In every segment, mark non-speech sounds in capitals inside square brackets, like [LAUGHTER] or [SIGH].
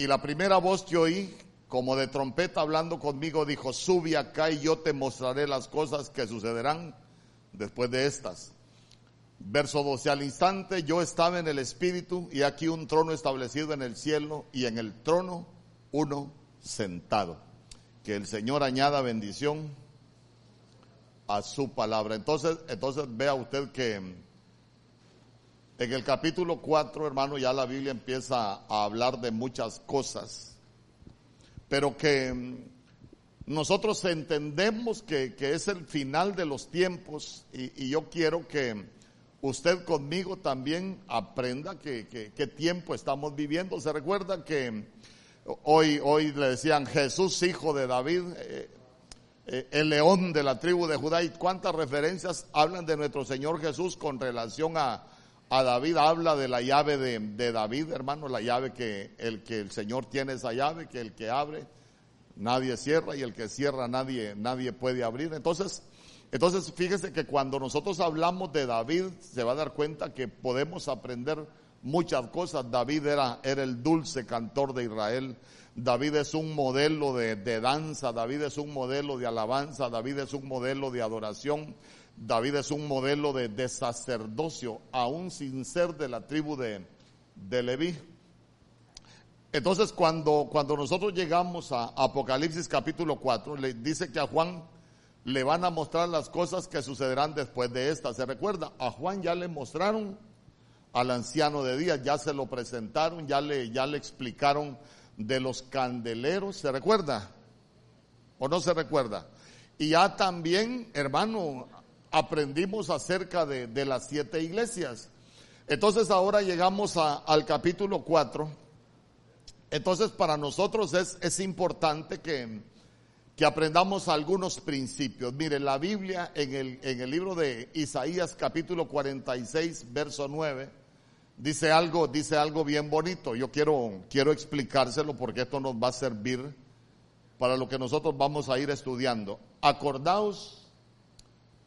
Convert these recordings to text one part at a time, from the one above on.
Y la primera voz que oí, como de trompeta hablando conmigo, dijo, sube acá y yo te mostraré las cosas que sucederán después de estas. Verso 12, al instante yo estaba en el Espíritu y aquí un trono establecido en el cielo y en el trono uno sentado. Que el Señor añada bendición a su palabra. Entonces, entonces vea usted que en el capítulo 4, hermano, ya la Biblia empieza a hablar de muchas cosas, pero que nosotros entendemos que, es el final de los tiempos y, yo quiero que usted conmigo también aprenda que, qué tiempo estamos viviendo. Se recuerda que hoy, hoy le decían Jesús, hijo de David. Eh, eh, el león de la tribu de Judá y cuántas referencias hablan de nuestro Señor Jesús con relación a, David. Habla de la llave de, David, hermano, la llave que el que el Señor tiene esa llave, que el que abre nadie cierra y el que cierra nadie nadie puede abrir. Entonces, entonces fíjese que cuando nosotros hablamos de David se va a dar cuenta que podemos aprender muchas cosas. David era, era el dulce cantor de Israel. David es un modelo de, danza, David es un modelo de alabanza, David es un modelo de adoración, David es un modelo de, sacerdocio, aún sin ser de la tribu de, de Leví. Entonces cuando, cuando nosotros llegamos a Apocalipsis capítulo 4, le dice que a Juan le van a mostrar las cosas que sucederán después de esta. ¿Se recuerda? A Juan ya le mostraron al anciano de días, ya se lo presentaron, ya le, ya le explicaron de los candeleros, ¿se recuerda? ¿O no se recuerda? Y ya también, hermano, aprendimos acerca de, las siete iglesias. Entonces ahora llegamos al capítulo 4. Entonces para nosotros es, es importante que, que, aprendamos algunos principios. Mire, la Biblia en el, en el libro de Isaías capítulo 46, verso 9, dice algo, dice algo bien bonito. Yo quiero, quiero explicárselo porque esto nos va a servir para lo que nosotros vamos a ir estudiando. Acordaos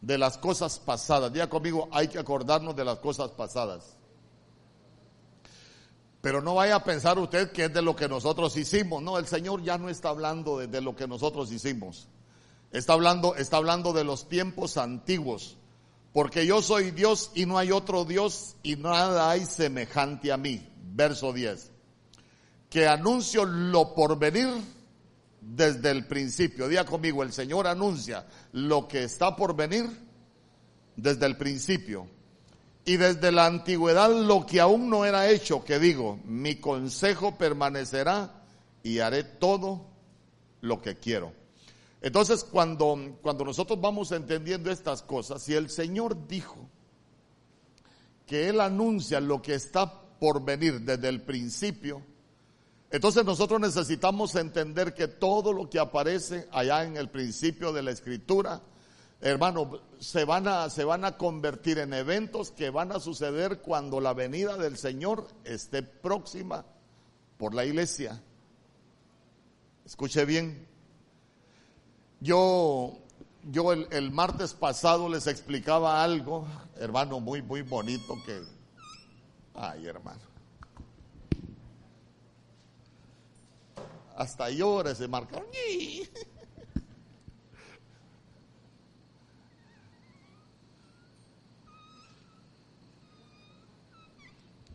de las cosas pasadas. Diga conmigo, hay que acordarnos de las cosas pasadas. Pero no vaya a pensar usted que es de lo que nosotros hicimos. No, el Señor ya no está hablando de, lo que nosotros hicimos. Está hablando, está hablando de los tiempos antiguos porque yo soy Dios y no hay otro Dios y nada hay semejante a mí. Verso 10. Que anuncio lo por venir desde el principio. Día conmigo, el Señor anuncia lo que está por venir desde el principio. Y desde la antigüedad lo que aún no era hecho, que digo, mi consejo permanecerá y haré todo lo que quiero. Entonces, cuando, cuando nosotros vamos entendiendo estas cosas, si el Señor dijo que Él anuncia lo que está por venir desde el principio, entonces nosotros necesitamos entender que todo lo que aparece allá en el principio de la escritura, hermano, se van a, se van a convertir en eventos que van a suceder cuando la venida del Señor esté próxima por la iglesia. Escuche bien, yo, yo el, martes pasado les explicaba algo, hermano, muy, muy bonito que... Ay, hermano. Hasta llora se marca. [LAUGHS]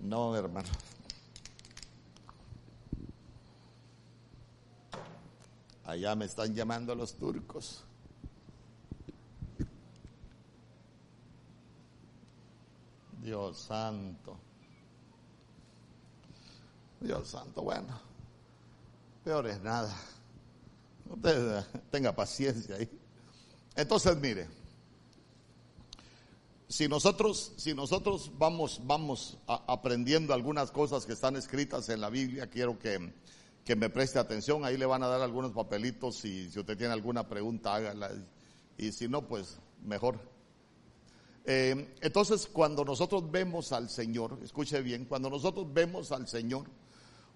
No, hermano. Allá me están llamando los turcos. Dios santo. Dios santo, bueno. Peor es nada. Usted tenga paciencia ahí. Entonces, mire, si nosotros, si nosotros vamos, vamos aprendiendo algunas cosas que están escritas en la Biblia, quiero que que me preste atención. Ahí le van a dar algunos papelitos y si usted tiene alguna pregunta, hágala. Y si no, pues mejor. Eh, entonces, cuando nosotros vemos al Señor, escuche bien, cuando nosotros vemos al Señor,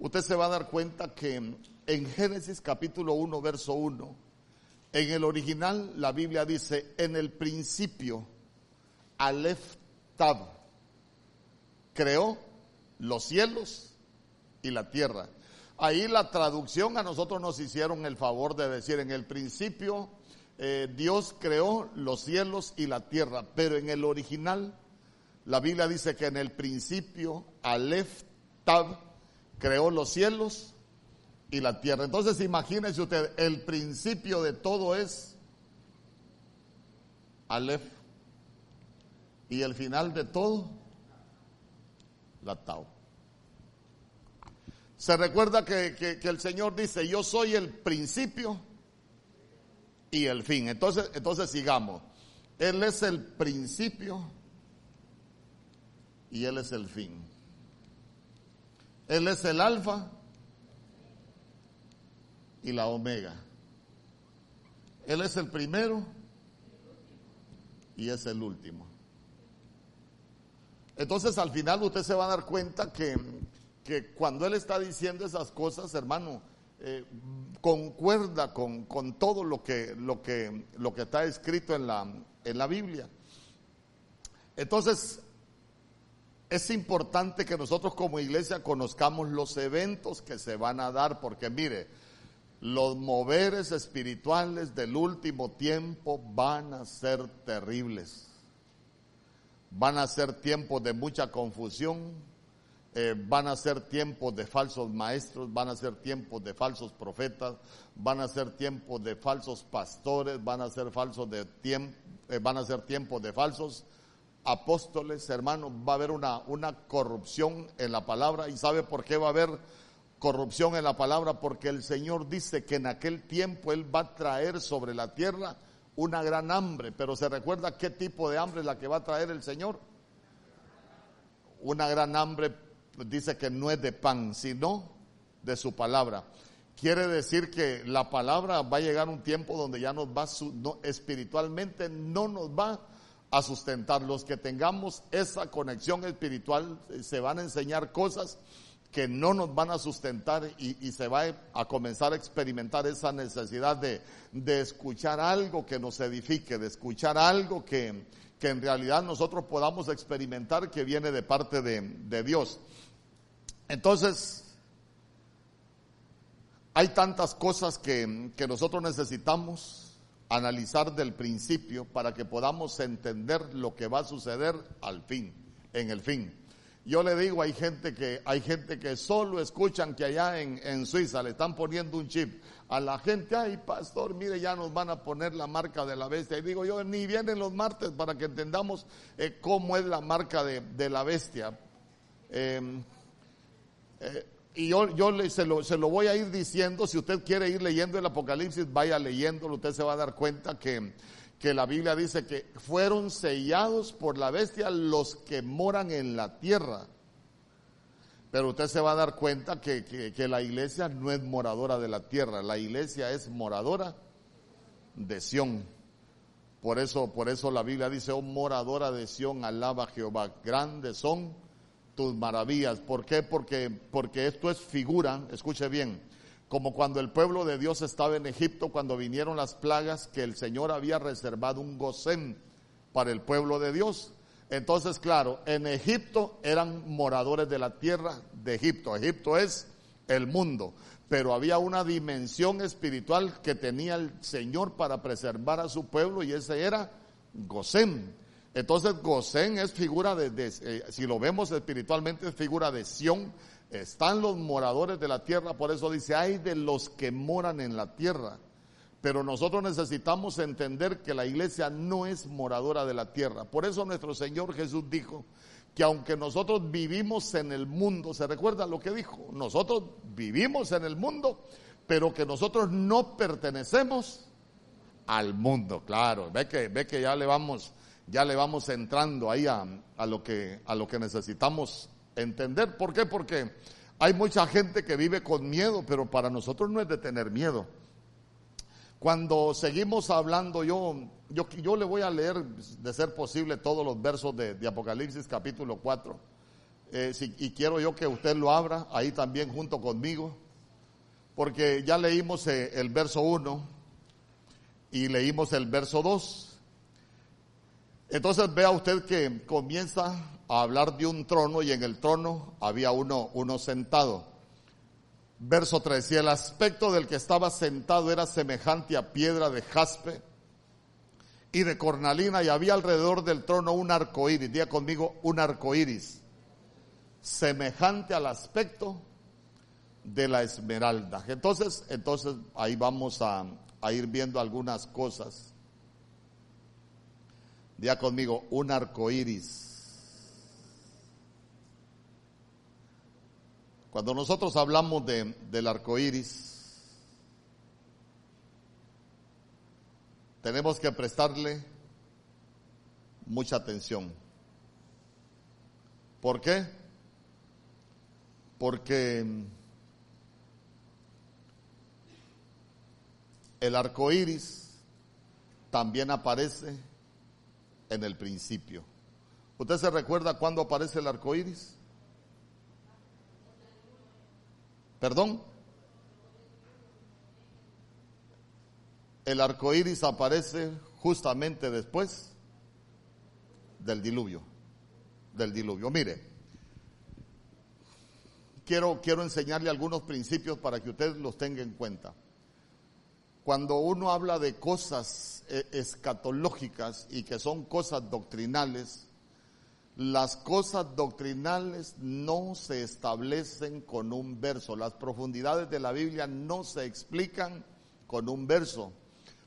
usted se va a dar cuenta que en Génesis capítulo 1, verso 1, en el original la Biblia dice, en el principio, Aleph Tab creó los cielos y la tierra. ahí la traducción a nosotros nos hicieron el favor de decir en el principio eh, Dios creó los cielos y la tierra, pero en el original la Biblia dice que en el principio Aleph Tab creó los cielos y la tierra. Entonces imagínense usted, el principio de todo es Aleph y el final de todo la Tau. Se recuerda que, que, el Señor dice, yo soy el principio y el fin. Entonces, entonces sigamos. Él es el principio y Él es el fin. Él es el alfa y la omega. Él es el primero y es el último. Entonces al final usted se va a dar cuenta que que cuando Él está diciendo esas cosas, hermano, eh, concuerda con, con, todo lo que, lo, que, lo que está escrito en la, en la Biblia. Entonces, es importante que nosotros como iglesia conozcamos los eventos que se van a dar, porque mire, los moveres espirituales del último tiempo van a ser terribles. Van a ser tiempos de mucha confusión, eh, van a ser tiempos de falsos maestros, van a ser tiempos de falsos profetas, van a ser tiempos de falsos pastores, van a ser falsos de eh, van a ser tiempos de falsos apóstoles, hermanos, va a haber una, una corrupción en la palabra y sabe por qué va a haber corrupción en la palabra, porque el Señor dice que en aquel tiempo Él va a traer sobre la tierra una gran hambre, pero se recuerda qué tipo de hambre es la que va a traer el Señor. Una gran hambre dice que no es de pan, sino de su palabra. Quiere decir que la palabra va a llegar un tiempo donde ya nos va, no, espiritualmente no nos va a sustentar. Los que tengamos esa conexión espiritual eh, se van a enseñar cosas que no nos van a sustentar y, se va a comenzar a experimentar esa necesidad de, de escuchar algo que nos edifique, de escuchar algo que, que en realidad nosotros podamos experimentar que viene de parte de, de Dios. Entonces, hay tantas cosas que, nosotros necesitamos analizar del principio para que podamos entender lo que va a suceder al fin, en el fin. Yo le digo, hay gente que, hay gente que solo escuchan que allá en, Suiza le están poniendo un chip a la gente, ay pastor, mire, ya nos van a poner la marca de la bestia. Y digo yo, ni vienen los martes para que entendamos eh, cómo es la marca de, la bestia. Em, eh, y yo, yo se, lo, se, lo, voy a ir diciendo, si usted quiere ir leyendo el Apocalipsis, vaya leyéndolo, usted se va a dar cuenta que, que la Biblia dice que fueron sellados por la bestia los que moran en la tierra. Pero usted se va a dar cuenta que, que, que, la iglesia no es moradora de la tierra, la iglesia es moradora de Sión. Por eso, por eso la Biblia dice, oh moradora de Sión, alaba a Jehová, grandes son maravillas. ¿Por qué? Porque, porque esto es figura, escuche bien, como cuando el pueblo de Dios estaba en Egipto, cuando vinieron las plagas, que el Señor había reservado un gozén para el pueblo de Dios. Entonces, claro, en Egipto eran moradores de la tierra de Egipto. Egipto es el mundo, pero había una dimensión espiritual que tenía el Señor para preservar a su pueblo y ese era Gosén. Entonces Gosén es figura de, eh, si lo vemos espiritualmente, es figura de Sión. Están los moradores de la tierra, por eso dice, hay de los que moran en la tierra. Pero nosotros necesitamos entender que la iglesia no es moradora de la tierra. Por eso nuestro Señor Jesús dijo que aunque nosotros vivimos en el mundo, ¿se recuerda lo que dijo? Nosotros vivimos en el mundo, pero que nosotros no pertenecemos al mundo. Claro, ve que, ve que ya le vamos ya le vamos entrando ahí a, lo que, a lo que necesitamos entender. ¿Por qué? Porque hay mucha gente que vive con miedo, pero para nosotros no es de tener miedo. Cuando seguimos hablando, yo, yo, yo le voy a leer, de ser posible, todos los versos de, Apocalipsis capítulo 4. Eh, y quiero yo que usted lo abra ahí también junto conmigo, porque ya leímos eh, el verso 1 y leímos el verso 2. Entonces vea usted que comienza a hablar de un trono y en el trono había uno, uno sentado. Verso 3, y el aspecto del que estaba sentado era semejante a piedra de jaspe y de cornalina, y había alrededor del trono un arco iris, diga conmigo, un arco iris, semejante al aspecto de la esmeralda. Entonces, entonces ahí vamos a, a ir viendo algunas cosas. Diga conmigo, un arco iris. Cuando nosotros hablamos de, del arco iris, tenemos que prestarle mucha atención. ¿Por qué? Porque el arco iris también aparece en el principio. ¿Usted se recuerda cuándo aparece el arco iris? ¿Perdón? El arco iris aparece justamente después del diluvio. Del diluvio. Mire, quiero, quiero enseñarle algunos principios para que usted los tenga en cuenta. Cuando uno habla de cosas eh, escatológicas y que son cosas doctrinales, las cosas doctrinales no se establecen con un verso. Las profundidades de la Biblia no se explican con un verso.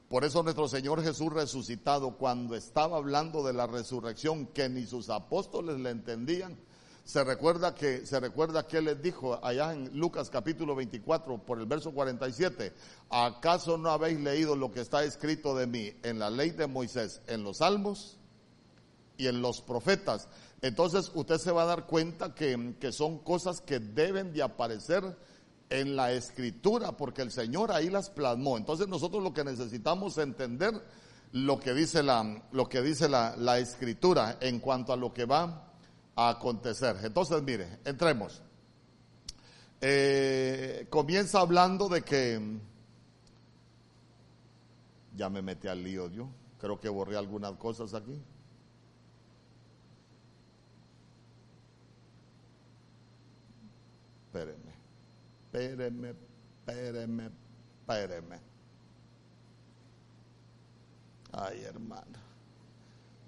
Por eso nuestro Señor Jesús resucitado, cuando estaba hablando de la resurrección, que ni sus apóstoles le entendían, se recuerda que, se recuerda que les dijo allá en Lucas capítulo 24 por el verso 47, ¿acaso no habéis leído lo que está escrito de mí en la ley de Moisés, en los salmos? y en los profetas. Entonces usted se va a dar cuenta que, son cosas que deben de aparecer en la escritura, porque el Señor ahí las plasmó. Entonces nosotros lo que necesitamos entender lo que dice la, lo que dice la, la escritura en cuanto a lo que va a acontecer. Entonces, mire, entremos. Eh, comienza hablando de que ya me metí al lío yo. Creo que borré algunas cosas aquí. espéreme, espéreme, espéreme, espéreme. Ay, hermano,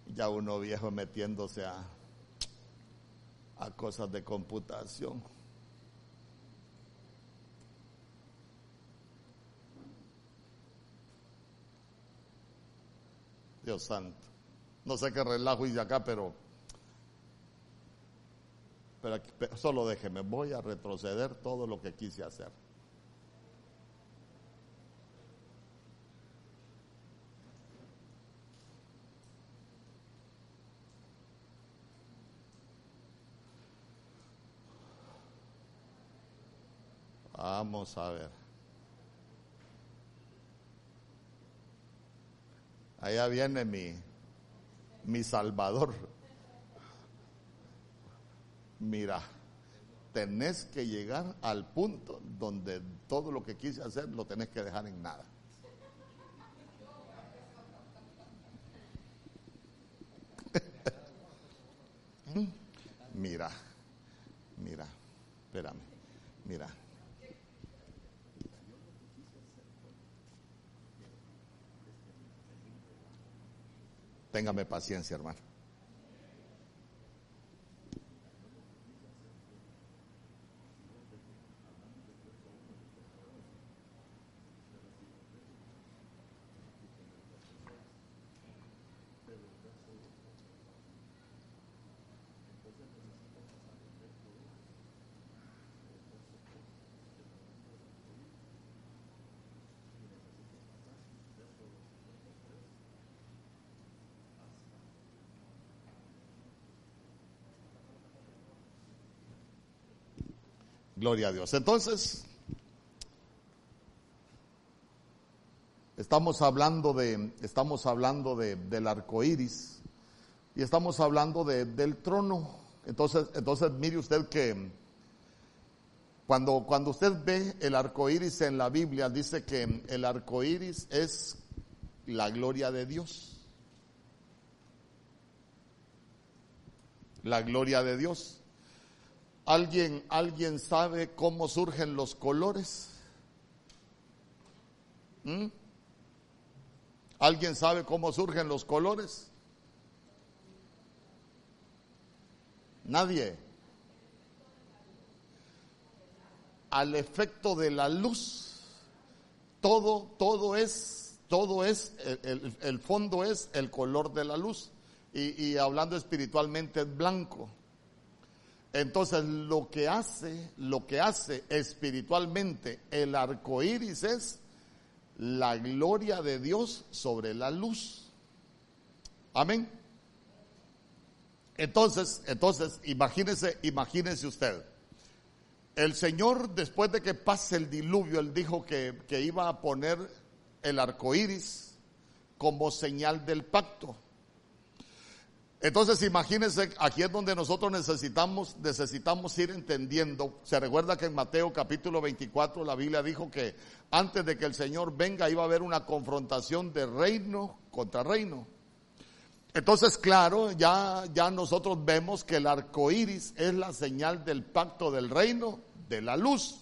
ya uno viejo metiéndose a, a cosas de computación. Dios santo. No sé qué relajo hice acá, pero pero, solo déjeme, voy a retroceder todo lo que quise hacer. Vamos a ver. Allá viene mi, mi Salvador mira, tenés que llegar al punto donde todo lo que quise hacer lo tenés que dejar en nada. [LAUGHS] mira, mira, espérame, mira. Téngame paciencia, hermano. Gloria a Dios. Entonces, estamos hablando de, estamos hablando de, del arco iris y estamos hablando de, del trono. Entonces, entonces mire usted que cuando, cuando usted ve el arco iris en la Biblia, dice que el arco iris es la gloria de Dios. La gloria de Dios. ¿Alguien, ¿Alguien sabe cómo surgen los colores? ¿Mm? ¿Alguien sabe cómo surgen los colores? Nadie. Al efecto de la luz, todo, todo es, todo es, el, fondo es el color de la luz. Y, y hablando espiritualmente es blanco. Entonces, lo que hace, lo que hace espiritualmente el arco iris es la gloria de Dios sobre la luz. Amén. Entonces, entonces, imagínese, imagínese usted. El Señor, después de que pase el diluvio, Él dijo que, que iba a poner el arco iris como señal del pacto. Entonces imagínense, aquí es donde nosotros necesitamos, necesitamos ir entendiendo. Se recuerda que en Mateo capítulo 24 la Biblia dijo que antes de que el Señor venga iba a haber una confrontación de reino contra reino. Entonces, claro, ya, ya nosotros vemos que el arco iris es la señal del pacto del reino de la luz.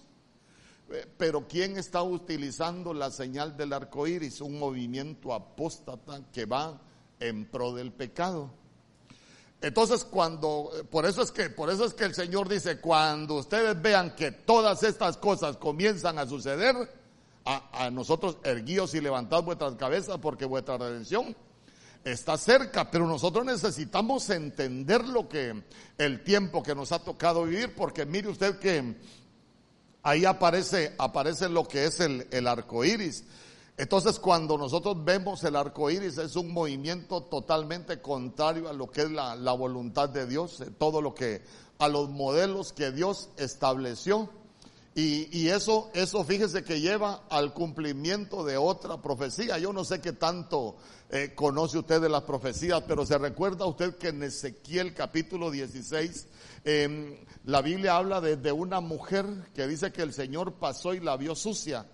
Eh, pero ¿quién está utilizando la señal del arco iris? Un movimiento apóstata que va en pro del pecado. Entonces cuando, por eso es que, por eso es que el Señor dice, cuando ustedes vean que todas estas cosas comienzan a suceder, a, nosotros erguíos y levantad vuestras cabezas porque vuestra redención está cerca, pero nosotros necesitamos entender lo que, el tiempo que nos ha tocado vivir, porque mire usted que ahí aparece, aparece lo que es el, el arco iris. Entonces, cuando nosotros vemos el arco iris, es un movimiento totalmente contrario a lo que es la, voluntad de Dios, eh, todo lo que, a los modelos que Dios estableció. Y, eso, eso fíjese que lleva al cumplimiento de otra profecía. Yo no sé qué tanto eh, conoce usted de las profecías, pero se recuerda usted que en Ezequiel capítulo 16, em, la Biblia habla de, de una mujer que dice que el Señor pasó y la vio sucia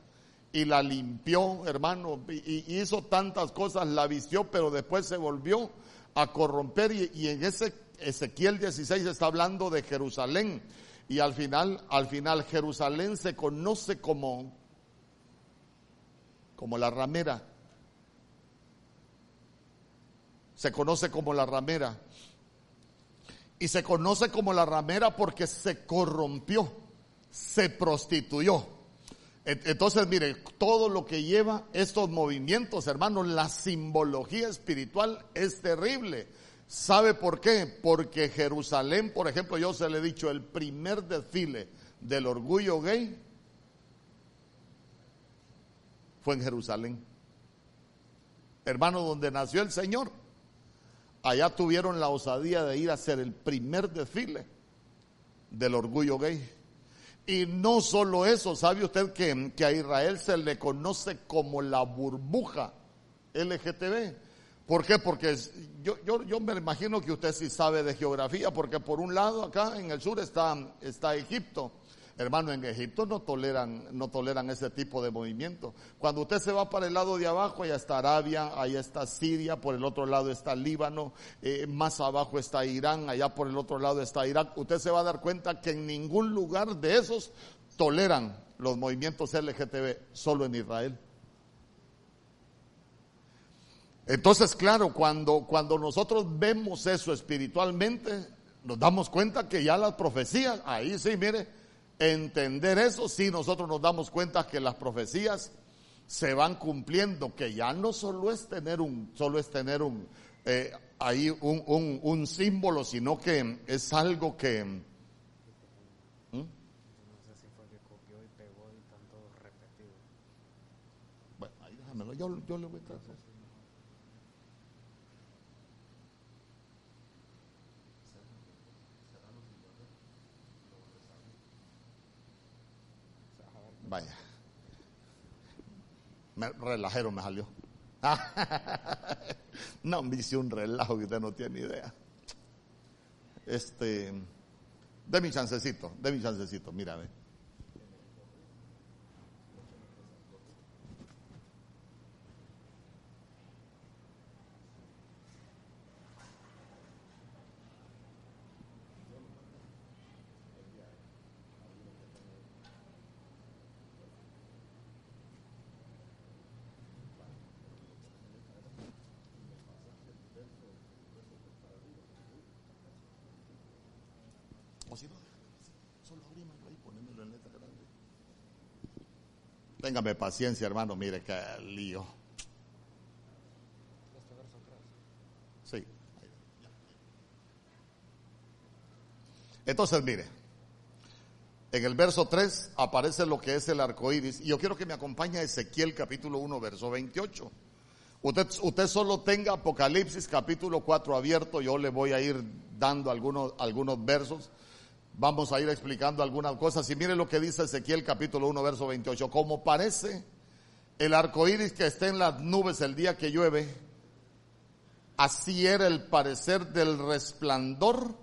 y la limpió, hermano, y, hizo tantas cosas, la vistió, pero después se volvió a corromper y, en ese Ezequiel 16 está hablando de Jerusalén y al final, al final Jerusalén se conoce como, como la ramera. Se conoce como la ramera. Y se conoce como la ramera porque se corrompió, se prostituyó. Entonces, mire, todo lo que lleva estos movimientos, hermanos, la simbología espiritual es terrible. ¿Sabe por qué? Porque Jerusalén, por ejemplo, yo se le he dicho, el primer desfile del orgullo gay fue en Jerusalén. Hermano, donde nació el Señor, allá tuvieron la osadía de ir a hacer el primer desfile del orgullo gay. Y no solo eso, ¿sabe usted que, que, a Israel se le conoce como la burbuja LGTB? ¿Por qué? Porque yo, yo, yo me imagino que usted sí sabe de geografía, porque por un lado acá en el sur está, está Egipto Hermano, en Egipto no toleran, no toleran ese tipo de movimiento. Cuando usted se va para el lado de abajo, allá está Arabia, allá está Siria, por el otro lado está Líbano, eh, más abajo está Irán, allá por el otro lado está Irak. Usted se va a dar cuenta que en ningún lugar de esos toleran los movimientos LGTB, solo en Israel. Entonces, claro, cuando, cuando nosotros vemos eso espiritualmente, nos damos cuenta que ya las profecías, ahí sí, mire, entender eso, si nosotros nos damos cuenta que las profecías se van cumpliendo, que ya no solo es tener un, solo es tener un, eh, ahí un, un, un, símbolo, sino que es algo que... ¿Mm? Bueno, déjamelo, yo, yo le voy a tratar. Vaya. Me, relajero me salió. no, me hice un relajo que usted no tiene idea. Este, de mi chancecito, de mi chancecito, mira, ve. O si no, solo abrímelo ahí, ponémelo en letra grande. Téngame paciencia, hermano, mire qué lío. Sí. Entonces, mire, en el verso 3 aparece lo que es el arco iris. Y yo quiero que me acompañe a Ezequiel capítulo 1, verso 28. Usted, usted solo tenga Apocalipsis capítulo 4 abierto, yo le voy a ir dando algunos, algunos versos. Vamos a ir explicando algunas cosas. Y mire lo que dice Ezequiel capítulo 1, verso 28. Como parece el arco iris que está en las nubes el día que llueve, así era el parecer del resplandor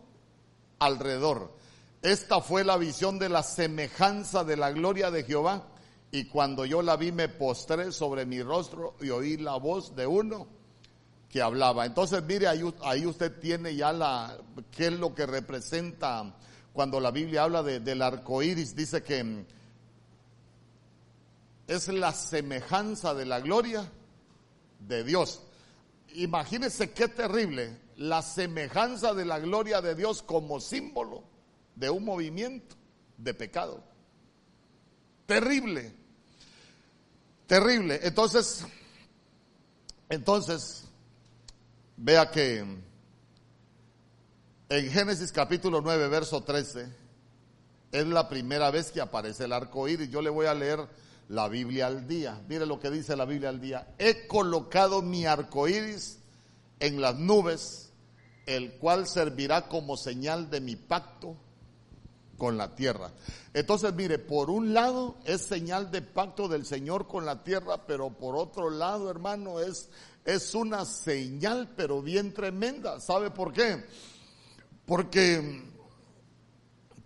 alrededor. Esta fue la visión de la semejanza de la gloria de Jehová. Y cuando yo la vi me postré sobre mi rostro y oí la voz de uno que hablaba. Entonces, mire, ahí, ahí usted tiene ya la, qué es lo que representa cuando la Biblia habla de, del arco iris. Dice que es la semejanza de la gloria de Dios. Imagínense qué terrible la semejanza de la gloria de Dios como símbolo de un movimiento de pecado. Terrible. Terrible. Entonces, entonces, vea que en Génesis capítulo 9, verso 13, es la primera vez que aparece el arco iris. Yo le voy a leer la Biblia al día. Mire lo que dice la Biblia al día. He colocado mi arco iris en las nubes, el cual servirá como señal de mi pacto con la tierra. Entonces, mire, por un lado es señal de pacto del Señor con la tierra, pero por otro lado, hermano, es, es una señal, pero bien tremenda. ¿Sabe por qué? Porque,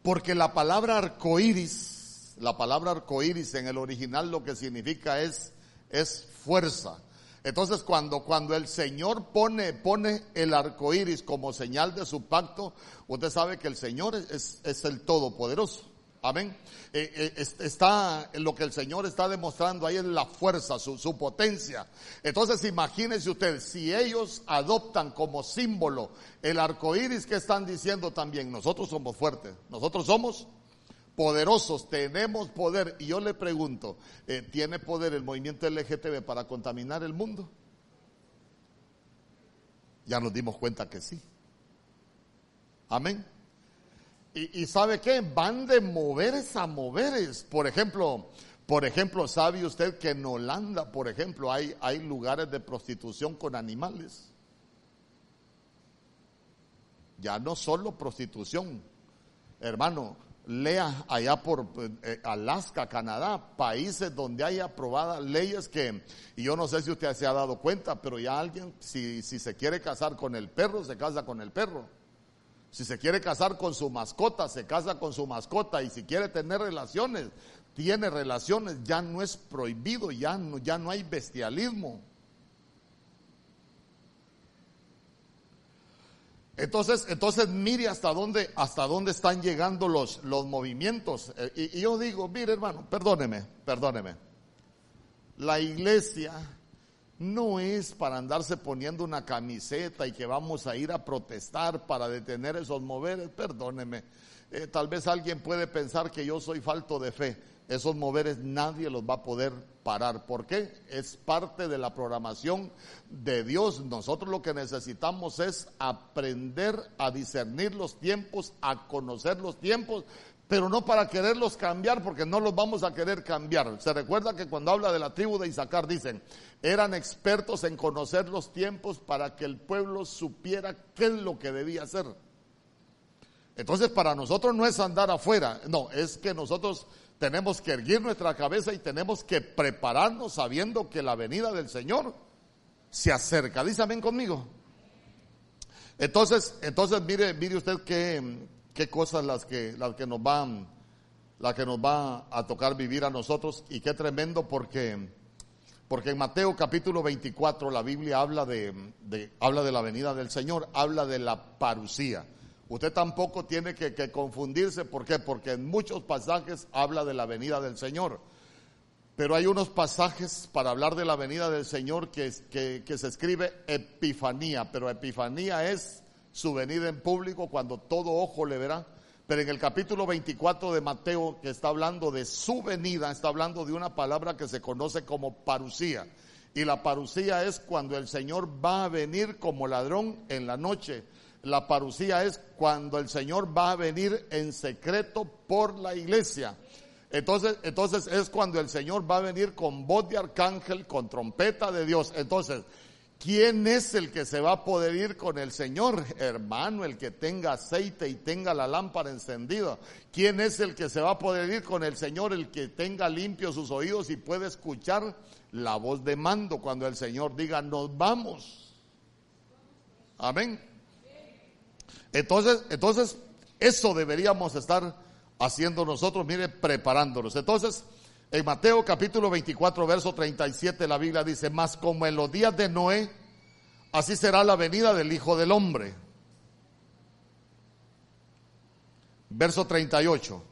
porque la palabra arcoíris, la palabra arcoíris en el original lo que significa es, es fuerza. Entonces, cuando, cuando el Señor pone, pone el arco iris como señal de su pacto, usted sabe que el Señor es, es el Todopoderoso. Amén. Eh, eh, está, lo que el Señor está demostrando ahí es la fuerza, su, su potencia. Entonces imagínese usted, si ellos adoptan como símbolo el arco iris, que están diciendo también? Nosotros somos fuertes, nosotros somos poderosos, tenemos poder. Y yo le pregunto, eh, ¿tiene poder el movimiento LGTB para contaminar el mundo? Ya nos dimos cuenta que sí. Amén. Y, sabe qué, van de moveres a moveres. Por ejemplo, por ejemplo, ¿sabe usted que en Holanda, por ejemplo, hay, hay lugares de prostitución con animales? Ya no solo prostitución, hermano, lea allá por eh, Alaska, Canadá, países donde hay aprobadas leyes que, y yo no sé si usted se ha dado cuenta, pero ya alguien, si, si se quiere casar con el perro, se casa con el perro. Si se quiere casar con su mascota, se casa con su mascota. Y si quiere tener relaciones, tiene relaciones. Ya no es prohibido, ya no, ya no hay bestialismo. Entonces, entonces mire hasta dónde, hasta dónde están llegando los, los movimientos. Eh, y, yo digo, mire hermano, perdóneme, perdóneme. La iglesia no es para andarse poniendo una camiseta y que vamos a ir a protestar para detener esos moveres, perdóneme. Eh, tal vez alguien puede pensar que yo soy falto de fe esos moveres nadie los va a poder parar. ¿Por qué? Es parte de la programación de Dios. Nosotros lo que necesitamos es aprender a discernir los tiempos, a conocer los tiempos, pero no para quererlos cambiar, porque no los vamos a querer cambiar. Se recuerda que cuando habla de la tribu de Isaacar dicen, eran expertos en conocer los tiempos para que el pueblo supiera qué es lo que debía hacer. Entonces para nosotros no es andar afuera, no, es que nosotros tenemos que erguir nuestra cabeza y tenemos que prepararnos sabiendo que la venida del Señor se acerca. Amén conmigo. Entonces, entonces mire, mire usted qué, qué cosas las que, las que nos van, las que nos va a tocar vivir a nosotros y qué tremendo porque, porque en Mateo capítulo 24 la Biblia habla de, de, habla de la venida del Señor, habla de la parucía. Usted tampoco tiene que, confundirse, ¿por qué? Porque en muchos pasajes habla de la venida del Señor. Pero hay unos pasajes para hablar de la venida del Señor que, que, se escribe Epifanía, pero Epifanía es su venida en público cuando todo ojo le verá. Pero en el capítulo 24 de Mateo, que está hablando de su venida, está hablando de una palabra que se conoce como parucía. Y la parucía es cuando el Señor va a venir como ladrón en la noche. La parucía es cuando el Señor va a venir en secreto por la iglesia. Entonces, entonces es cuando el Señor va a venir con voz de arcángel, con trompeta de Dios. Entonces, ¿quién es el que se va a poder ir con el Señor? Hermano, el que tenga aceite y tenga la lámpara encendida. ¿Quién es el que se va a poder ir con el Señor? El que tenga limpios sus oídos y puede escuchar la voz de mando cuando el Señor diga, nos vamos. Amén. Entonces, entonces, eso deberíamos estar haciendo nosotros, mire, preparándonos. Entonces, en Mateo capítulo 24, verso 37, la Biblia dice, más como en los días de Noé, así será la venida del Hijo del Hombre. Verso 38.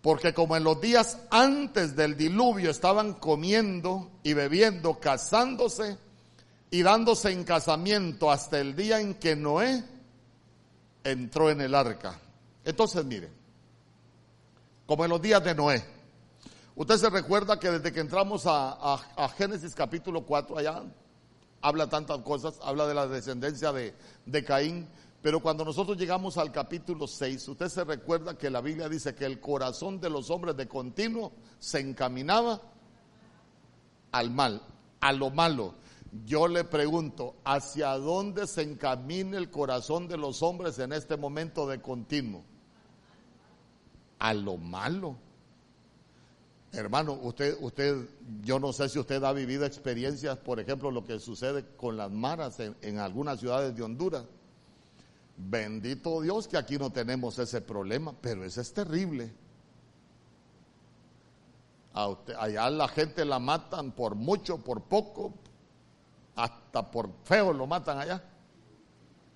Porque como en los días antes del diluvio estaban comiendo y bebiendo, casándose y dándose en casamiento hasta el día en que Noé entró en el arca. Entonces, mire, como en los días de Noé. Usted se recuerda que desde que entramos a, Génesis capítulo 4, allá habla tantas cosas, habla de la descendencia de, de Caín, pero cuando nosotros llegamos al capítulo 6, usted se recuerda que la Biblia dice que el corazón de los hombres de continuo se encaminaba al mal, a lo malo. Yo le pregunto, ¿hacia dónde se encamina el corazón de los hombres en este momento de continuo? A lo malo. Hermano, usted, usted, yo no sé si usted ha vivido experiencias, por ejemplo, lo que sucede con las maras en, algunas ciudades de Honduras Bendito Dios que aquí no tenemos ese problema, pero ese es terrible. allá la gente la matan por mucho, por poco, hasta por feo lo matan allá.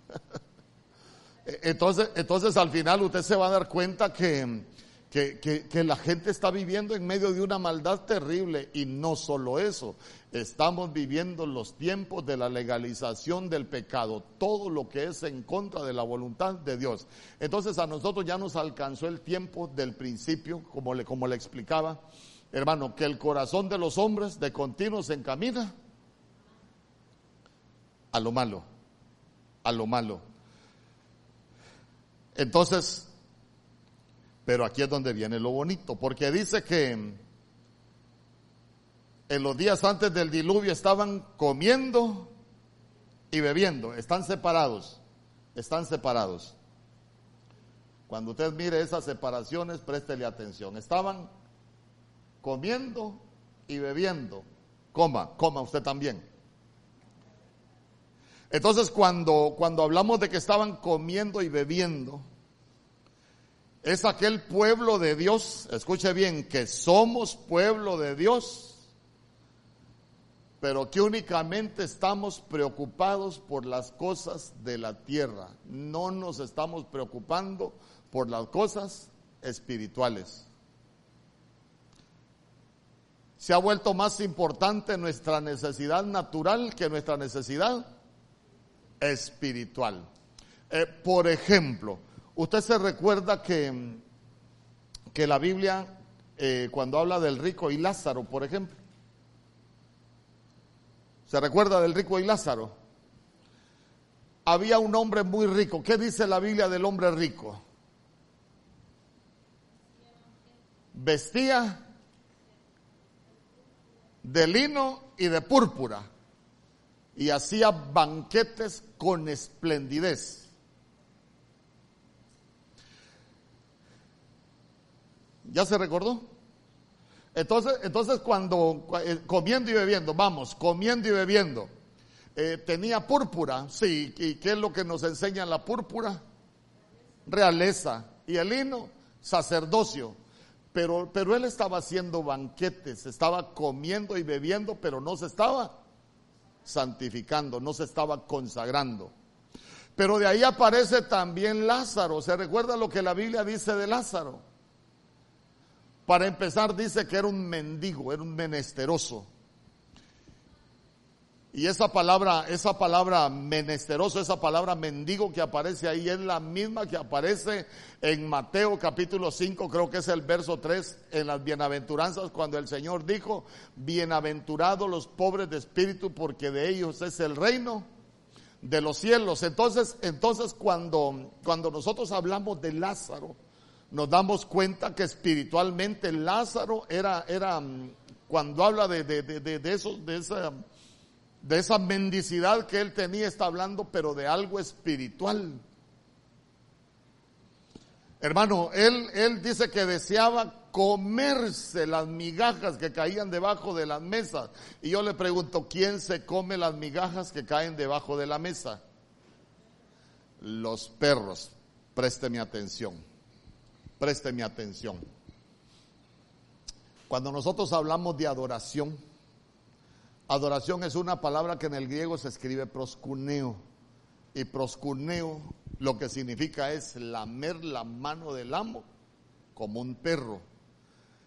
[LAUGHS] entonces, entonces al final usted se va a dar cuenta que que, la gente está viviendo en medio de una maldad terrible y no solo eso, estamos viviendo los tiempos de la legalización del pecado, todo lo que es en contra de la voluntad de Dios. Entonces a nosotros ya nos alcanzó el tiempo del principio, como le, como le explicaba, hermano, que el corazón de los hombres de continuo se encamina a lo malo, a lo malo. Entonces, pero aquí es donde viene lo bonito, porque dice que en los días antes del diluvio estaban comiendo y bebiendo, están separados, están separados. Cuando usted mire esas separaciones, préstele atención. Estaban comiendo y bebiendo. Coma, coma usted también. Entonces, cuando, cuando hablamos de que estaban comiendo y bebiendo, es aquel pueblo de Dios, escuche bien, que somos pueblo de Dios, pero que únicamente estamos preocupados por las cosas de la tierra, no nos estamos preocupando por las cosas espirituales. Se ha vuelto más importante nuestra necesidad natural que nuestra necesidad espiritual. Eh, por ejemplo, Usted se recuerda que, que la Biblia, eh, cuando habla del rico y Lázaro, por ejemplo, ¿se recuerda del rico y Lázaro? Había un hombre muy rico. ¿Qué dice la Biblia del hombre rico? Vestía de lino y de púrpura y hacía banquetes con esplendidez. ¿Ya se recordó? Entonces, entonces cuando eh, comiendo y bebiendo, vamos, comiendo y bebiendo, eh, tenía púrpura, sí, ¿y qué es lo que nos enseña la púrpura? Realeza. Y el lino, sacerdocio. Pero, pero él estaba haciendo banquetes, estaba comiendo y bebiendo, pero no se estaba santificando, no se estaba consagrando. Pero de ahí aparece también Lázaro. ¿Se recuerda lo que la Biblia dice de Lázaro? Para empezar, dice que era un mendigo, era un menesteroso. Y esa palabra, esa palabra menesteroso, esa palabra mendigo que aparece ahí es la misma que aparece en Mateo capítulo 5, creo que es el verso 3, en las bienaventuranzas, cuando el Señor dijo, bienaventurados los pobres de espíritu, porque de ellos es el reino de los cielos. Entonces, entonces cuando, cuando nosotros hablamos de Lázaro, nos damos cuenta que espiritualmente Lázaro era, era mm, cuando habla de, de, de, de de esa de esa mendicidad que él tenía, está hablando, pero de algo espiritual. Hermano, él, él dice que deseaba comerse las migajas que caían debajo de las mesas. Y yo le pregunto, ¿quién se come las migajas que caen debajo de la mesa? Los perros. Présteme atención. Présteme atención. Cuando nosotros hablamos de adoración, Adoración es una palabra que en el griego se escribe proscuneo. Y proscuneo lo que significa es lamer la mano del amo como un perro.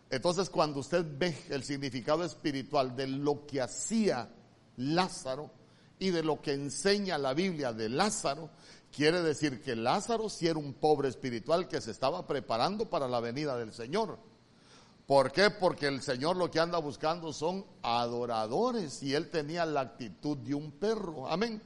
Entonces cuando usted ve el significado espiritual de lo que hacía Lázaro y de lo que enseña la Biblia de Lázaro, quiere decir que Lázaro sí era un pobre espiritual que se estaba preparando para la venida del Señor. ¿Por qué? Porque el Señor lo que anda buscando son adoradores y él tenía la actitud de un perro. Amén.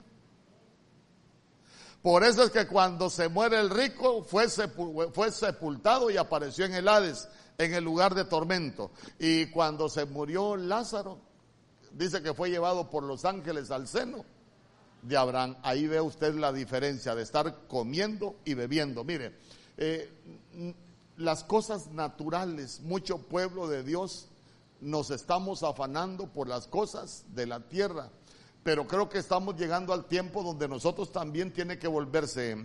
Por eso es que cuando se muere el rico fue, fue sepultado y apareció en el Hades, en el lugar de tormento. Y cuando se murió Lázaro, dice que fue llevado por los ángeles al seno de Abraham. Ahí ve usted la diferencia de estar comiendo y bebiendo. Mire, eh, las cosas naturales, mucho pueblo de Dios nos estamos afanando por las cosas de la tierra, pero creo que estamos llegando al tiempo donde nosotros también tiene que volverse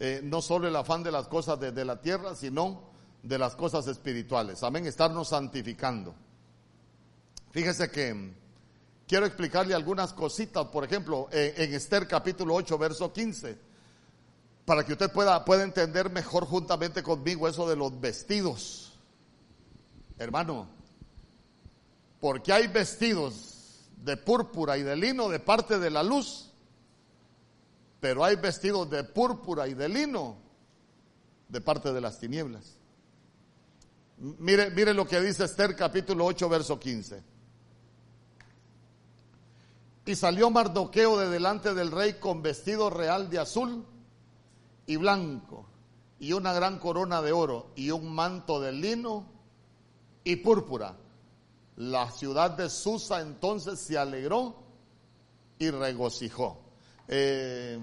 eh, no solo el afán de las cosas de, la tierra, sino de las cosas espirituales. Amén, estarnos santificando. Fíjese que quiero explicarle algunas cositas, por ejemplo, en, Esther capítulo 8, verso 15 para que usted pueda, pueda entender mejor juntamente conmigo eso de los vestidos. Hermano, porque hay vestidos de púrpura y de lino de parte de la luz, pero hay vestidos de púrpura y de lino de parte de las tinieblas. Mire, mire lo que dice Esther capítulo 8, verso 15. Y salió Mardoqueo de delante del rey con vestido real de azul y blanco, y una gran corona de oro, y un manto de lino y púrpura. La ciudad de Susa entonces se alegró y regocijó. Eh,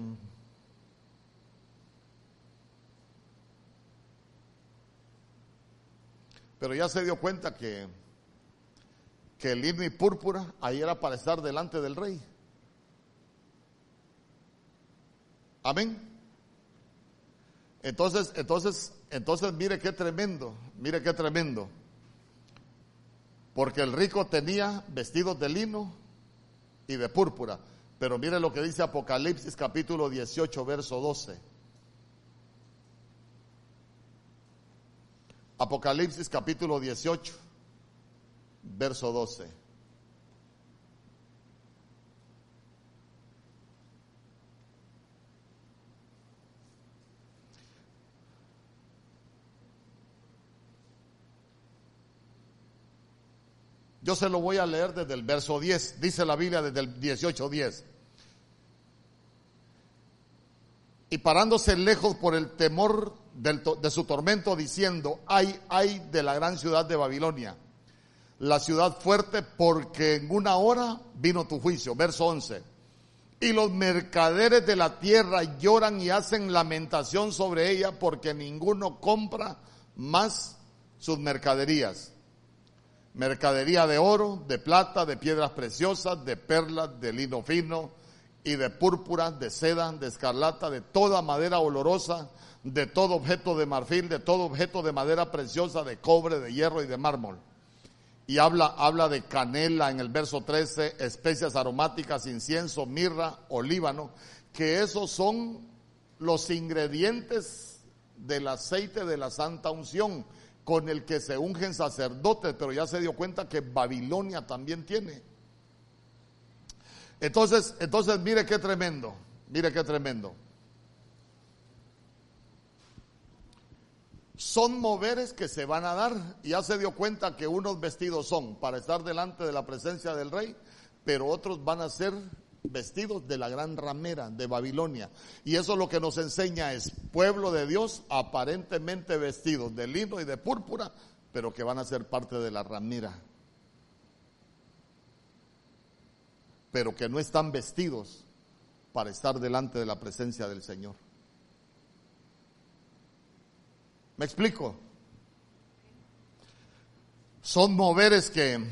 pero ya se dio cuenta que, que el lino y púrpura ahí era para estar delante del rey. Amén. Entonces, entonces, entonces mire qué tremendo, mire qué tremendo. Porque el rico tenía vestidos de lino y de púrpura. Pero mire lo que dice Apocalipsis capítulo 18, verso 12. Apocalipsis capítulo 18, verso 12. Yo se lo voy a leer desde el verso 10. Dice la Biblia desde el 18.10. Y parándose lejos por el temor de su tormento, diciendo, ay, ay de la gran ciudad de Babilonia, la ciudad fuerte, porque en una hora vino tu juicio. Verso 11. Y los mercaderes de la tierra lloran y hacen lamentación sobre ella porque ninguno compra más sus mercaderías mercadería de oro, de plata, de piedras preciosas, de perlas, de lino fino y de púrpura, de seda, de escarlata, de toda madera olorosa, de todo objeto de marfil, de todo objeto de madera preciosa, de cobre, de hierro y de mármol. Y habla, habla de canela en el verso 13, especias aromáticas, incienso, mirra, olíbano, que esos son los ingredientes del aceite de la santa unción con el que se ungen sacerdotes, pero ya se dio cuenta que Babilonia también tiene. Entonces, entonces mire qué tremendo, mire qué tremendo. Son moveres que se van a dar. Ya se dio cuenta que unos vestidos son para estar delante de la presencia del rey, pero otros van a ser vestidos de la gran ramera de Babilonia. Y eso lo que nos enseña es pueblo de Dios aparentemente vestidos de lino y de púrpura, pero que van a ser parte de la ramera. Pero que no están vestidos para estar delante de la presencia del Señor. ¿Me explico? Son moveres que,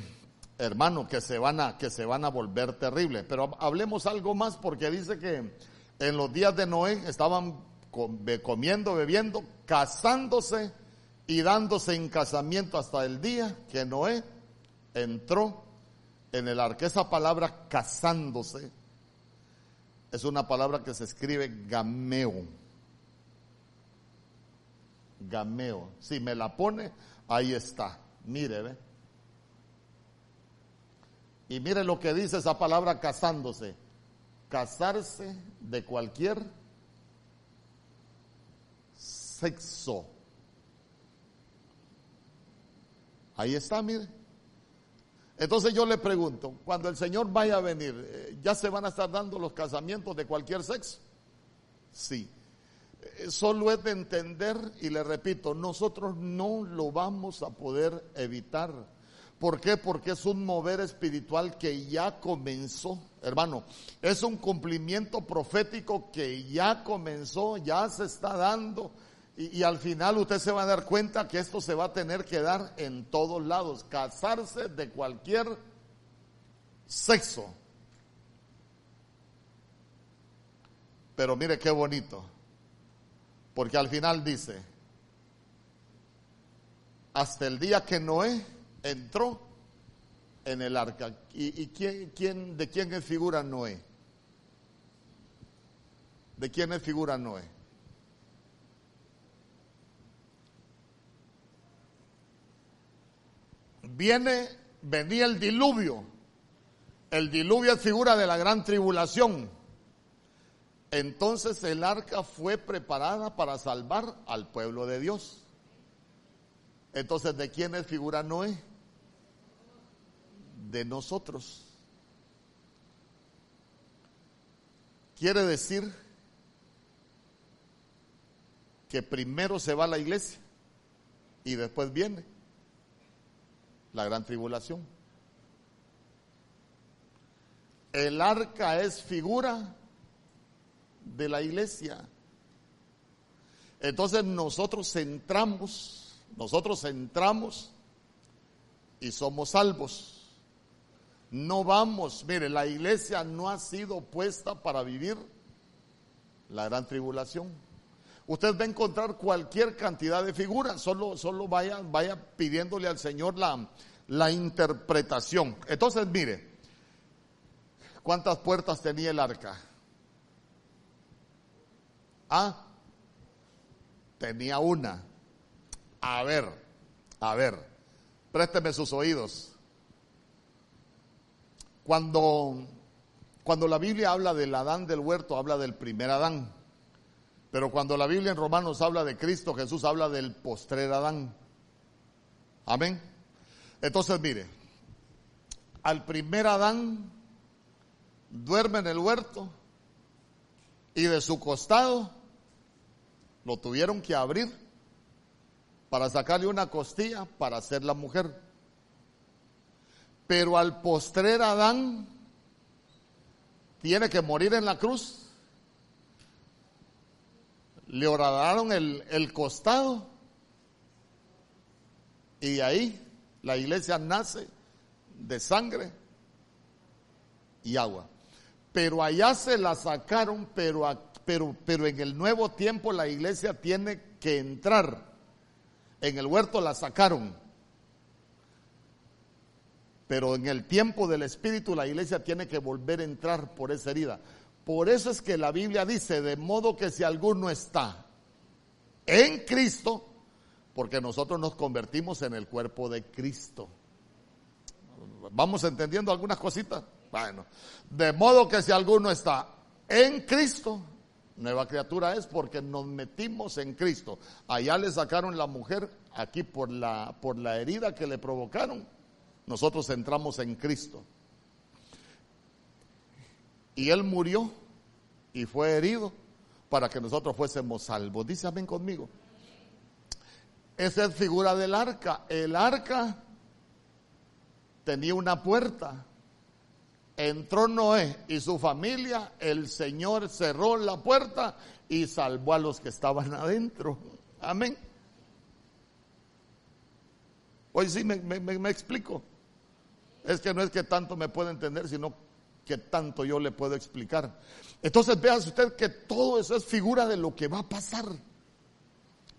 hermano, que se van a, que se van a volver terribles. Pero hablemos algo más porque dice que en los días de Noé estaban comiendo, bebiendo, casándose y dándose en casamiento hasta el día que Noé entró en el arca. Esa palabra casándose es una palabra que se escribe gameo gameo. Si me la pone, ahí está. Mire, ve. Y mire lo que dice esa palabra casándose. Casarse de cualquier sexo. Ahí está, mire. Entonces yo le pregunto, cuando el Señor vaya a venir, eh, ¿ya se van a estar dando los casamientos de cualquier sexo? Sí. Solo es de entender, y le repito, nosotros no lo vamos a poder evitar. ¿Por qué? Porque es un mover espiritual que ya comenzó, hermano. Es un cumplimiento profético que ya comenzó, ya se está dando. Y, y, al final usted se va a dar cuenta que esto se va a tener que dar en todos lados. Casarse de cualquier sexo. Pero mire qué bonito. Porque al final dice, hasta el día que Noé entró en el arca. ¿Y, quién, quién, de quién es figura Noé? ¿De quién es figura Noé? Viene, venía el diluvio. El diluvio es figura de la gran tribulación. Entonces el arca fue preparada para salvar al pueblo de Dios. Entonces, ¿de quién es figura Noé? De nosotros. Quiere decir que primero se va a la iglesia y después viene la gran tribulación. El arca es figura de la iglesia. Entonces nosotros entramos, nosotros entramos y somos salvos. No vamos, mire, la iglesia no ha sido puesta para vivir la gran tribulación. Usted va a encontrar cualquier cantidad de figuras, solo, solo vaya, vaya pidiéndole al Señor la, la interpretación. Entonces, mire, ¿cuántas puertas tenía el arca? Ah, tenía una. A ver, a ver, présteme sus oídos. Cuando, cuando la Biblia habla del Adán del huerto, habla del primer Adán. Pero cuando la Biblia en Romanos habla de Cristo, Jesús habla del postrer Adán. Amén. Entonces, mire, al primer Adán duerme en el huerto y de su costado lo tuvieron que abrir para sacarle una costilla para hacer la mujer. Pero al postrer Adán tiene que morir en la cruz. Le horadaron el, el costado y ahí la iglesia nace de sangre y agua. Pero allá se la sacaron, pero aquí pero, pero en el nuevo tiempo la iglesia tiene que entrar. En el huerto la sacaron. Pero en el tiempo del Espíritu la iglesia tiene que volver a entrar por esa herida. Por eso es que la Biblia dice, de modo que si alguno está en Cristo, porque nosotros nos convertimos en el cuerpo de Cristo. ¿Vamos entendiendo algunas cositas? Bueno, de modo que si alguno está en Cristo, nueva criatura es porque nos metimos en Cristo. Allá le sacaron la mujer, aquí por la, por la herida que le provocaron, nosotros entramos en Cristo. Y Él murió y fue herido para que nosotros fuésemos salvos. Dice amén conmigo. Esa es figura del arca. El arca tenía una puerta. Entró Noé y su familia, el Señor cerró la puerta y salvó a los que estaban [LAUGHS] adentro. Amén. Hoy sí me, me explico. Es que no es que tanto me pueda entender, sino que tanto yo le puedo explicar. Entonces vean usted que todo eso es figura de lo que va a pasar.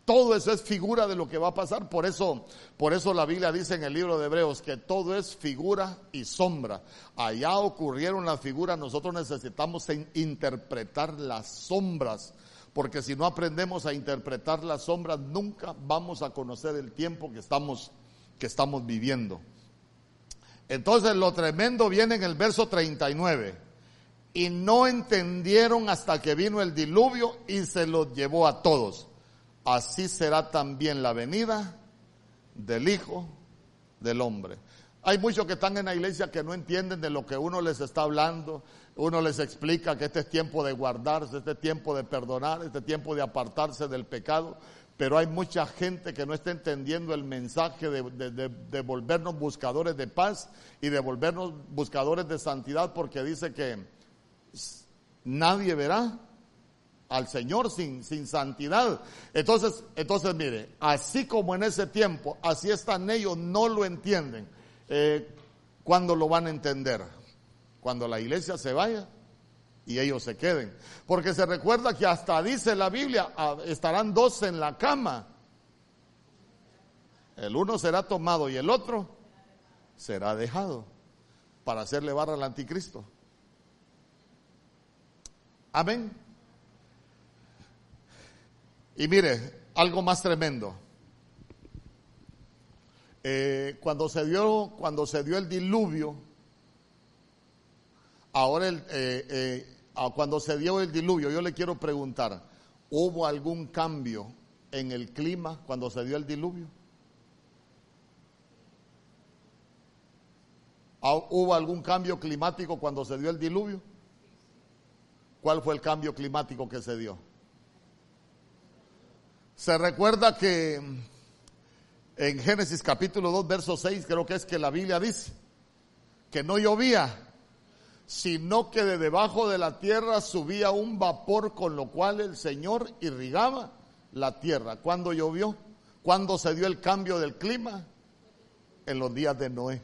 Todo eso es figura de lo que va a pasar. Por eso, por eso la Biblia dice en el libro de Hebreos que todo es figura y sombra. Allá ocurrieron las figuras, nosotros necesitamos interpretar las sombras. Porque si no aprendemos a interpretar las sombras, nunca vamos a conocer el tiempo que estamos, que estamos viviendo. Entonces lo tremendo viene en el verso 39. Y no entendieron hasta que vino el diluvio y se los llevó a todos así será también la venida del Hijo del Hombre. Hay muchos que están en la iglesia que no entienden de lo que uno les está hablando. Uno les explica que este es tiempo de guardarse, este es tiempo de perdonar, este es tiempo de apartarse del pecado. Pero hay mucha gente que no está entendiendo el mensaje de, de volvernos buscadores de paz y de volvernos buscadores de santidad porque dice que nadie verá al Señor sin, sin santidad. Entonces, entonces mire, así como en ese tiempo, así están ellos, no lo entienden. Eh, ¿Cuándo lo van a entender? Cuando la iglesia se vaya y ellos se queden. Porque se recuerda que hasta dice la Biblia, ah, estarán dos en la cama. El uno será tomado y el otro será dejado para hacerle barra al anticristo. Amén. Y mire, algo más tremendo. Eh, cuando, se dio, cuando se dio el diluvio, ahora el, eh, eh, cuando se dio el diluvio, yo le quiero preguntar, ¿hubo algún cambio en el clima cuando se dio el diluvio? ¿Ah, ¿Hubo algún cambio climático cuando se dio el diluvio? ¿Cuál fue el cambio climático que se dio? Se recuerda que en Génesis capítulo 2, verso 6, creo que es que la Biblia dice que no llovía, sino que de debajo de la tierra subía un vapor con lo cual el Señor irrigaba la tierra. ¿Cuándo llovió? ¿Cuándo se dio el cambio del clima? En los días de Noé.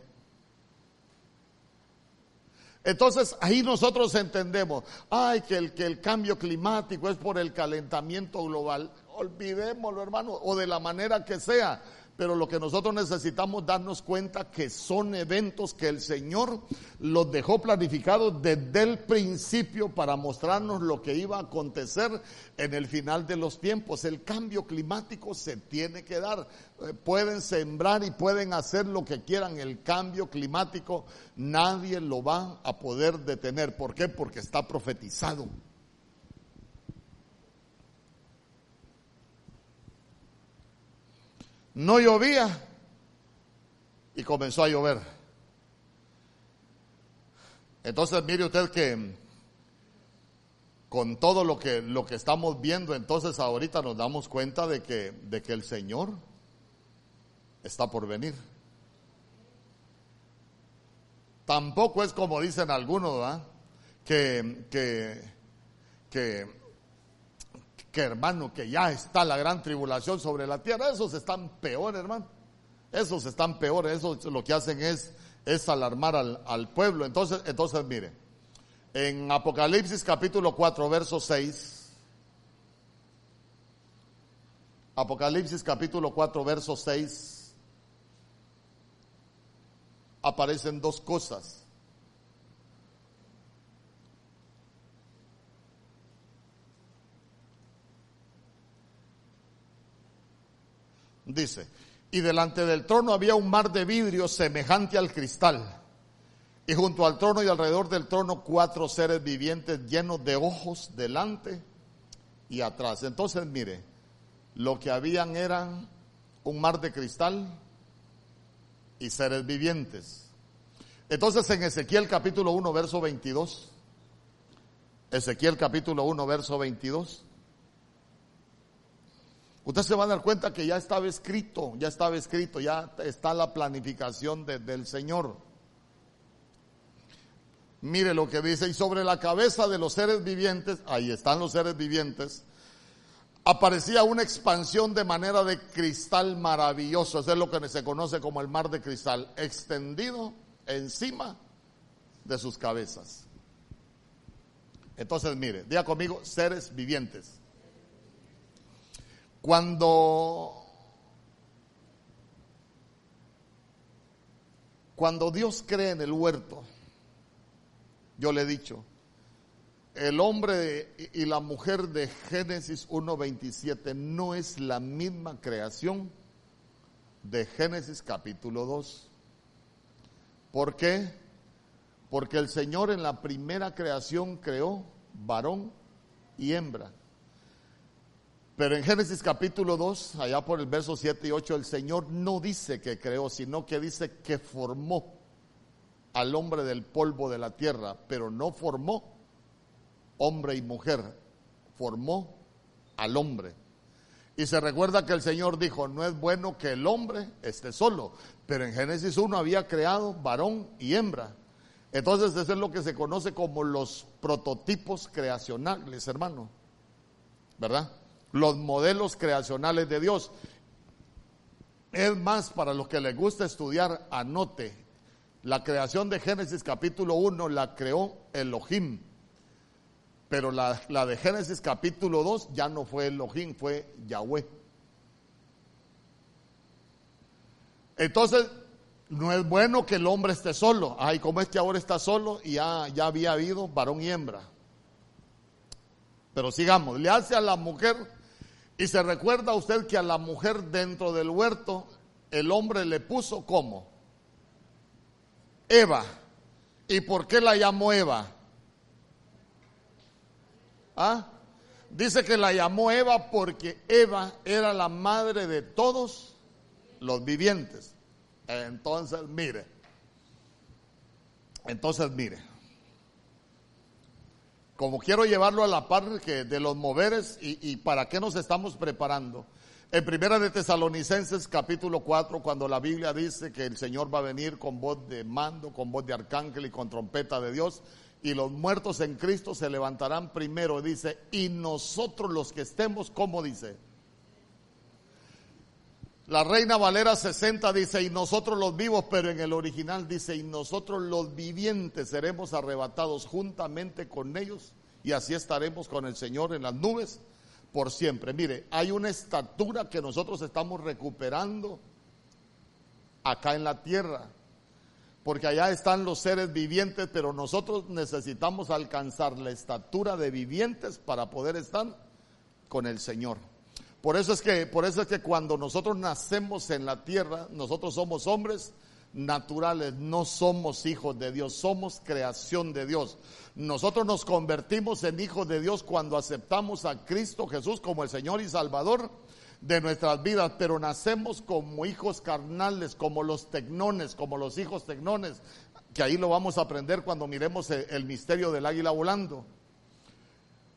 Entonces ahí nosotros entendemos, ay, que el, que el cambio climático es por el calentamiento global olvidémoslo, hermano, o de la manera que sea. Pero lo que nosotros necesitamos darnos cuenta que son eventos que el Señor los dejó planificados desde el principio para mostrarnos lo que iba a acontecer en el final de los tiempos. El cambio climático se tiene que dar. Eh, pueden sembrar y pueden hacer lo que quieran. El cambio climático nadie lo va a poder detener. ¿Por qué? Porque está profetizado. No llovía y comenzó a llover. Entonces mire usted que con todo lo que, lo que estamos viendo, entonces ahorita nos damos cuenta de que, de que el Señor está por venir. Tampoco es como dicen algunos, ¿verdad? Que, que, que que hermano, que ya está la gran tribulación sobre la tierra, esos están peor, hermano. Esos están peores, esos lo que hacen es, es alarmar al, al pueblo. Entonces, entonces mire, en Apocalipsis capítulo 4, verso 6, Apocalipsis capítulo 4, verso 6, aparecen dos cosas. Dice, y delante del trono había un mar de vidrio semejante al cristal, Y junto al trono y alrededor del trono cuatro seres vivientes llenos de ojos delante y atrás. Entonces, mire, lo que habían eran un mar de cristal y seres vivientes. Entonces en Ezequiel capítulo 1, verso 22, Ezequiel capítulo 1, verso 22, usted se va a dar cuenta que ya estaba escrito, ya estaba escrito, ya está la planificación del Señor. Mire lo que dice, y sobre la cabeza de los seres vivientes, ahí están los seres vivientes, aparecía una expansión de manera de cristal maravilloso, eso es lo que se conoce como el mar de cristal, extendido encima de sus cabezas. Entonces, mire, diga conmigo, seres vivientes. Cuando cuando Dios cree en el huerto, yo le he dicho, el hombre y la mujer de Génesis 1.27 no es la misma creación de Génesis capítulo 2. ¿Por qué? Porque el Señor en la primera creación creó varón y hembra. Pero en Génesis capítulo 2, allá por el verso 7 y 8, el Señor no dice que creó, sino que dice que formó al hombre del polvo de la tierra, pero no formó hombre y mujer, formó al hombre. Y se recuerda que el Señor dijo, no es bueno que el hombre esté solo, pero en Génesis 1 había creado varón y hembra. Entonces eso es lo que se conoce como los prototipos creacionales, hermano. ¿Verdad? Los modelos creacionales de Dios. Es más, para los que les gusta estudiar, anote, la creación de Génesis capítulo 1 la creó Elohim, pero la, de Génesis capítulo 2 ya no fue Elohim, fue Yahweh. Entonces, no es bueno que el hombre esté solo. Ay, como es que ahora está solo y ya, ya había habido varón y hembra. Pero sigamos, le hace a la mujer y se recuerda usted que a la mujer dentro del huerto el hombre le puso como Eva. ¿Y por qué la llamó Eva? ¿Ah? Dice que la llamó Eva porque Eva era la madre de todos los vivientes. Entonces, mire. Entonces, mire. Como quiero llevarlo a la par que de los moveres y, para qué nos estamos preparando. En primera de Tesalonicenses capítulo 4, cuando la Biblia dice que el Señor va a venir con voz de mando, con voz de arcángel y con trompeta de Dios, y los muertos en Cristo se levantarán primero, dice, y nosotros los que estemos, ¿cómo dice? La Reina Valera 60 dice, y nosotros los vivos, pero en el original dice, y nosotros los vivientes seremos arrebatados juntamente con ellos, y así estaremos con el Señor en las nubes por siempre. Mire, hay una estatura que nosotros estamos recuperando acá en la tierra, porque allá están los seres vivientes, pero nosotros necesitamos alcanzar la estatura de vivientes para poder estar con el Señor. Por eso es que, por eso es que cuando nosotros nacemos en la tierra, nosotros somos hombres naturales, no somos hijos de Dios, somos creación de Dios. Nosotros nos convertimos en hijos de Dios cuando aceptamos a Cristo Jesús como el Señor y Salvador de nuestras vidas, pero nacemos como hijos carnales, como los tecnones, como los hijos tecnones, que ahí lo vamos a aprender cuando miremos el, misterio del águila volando.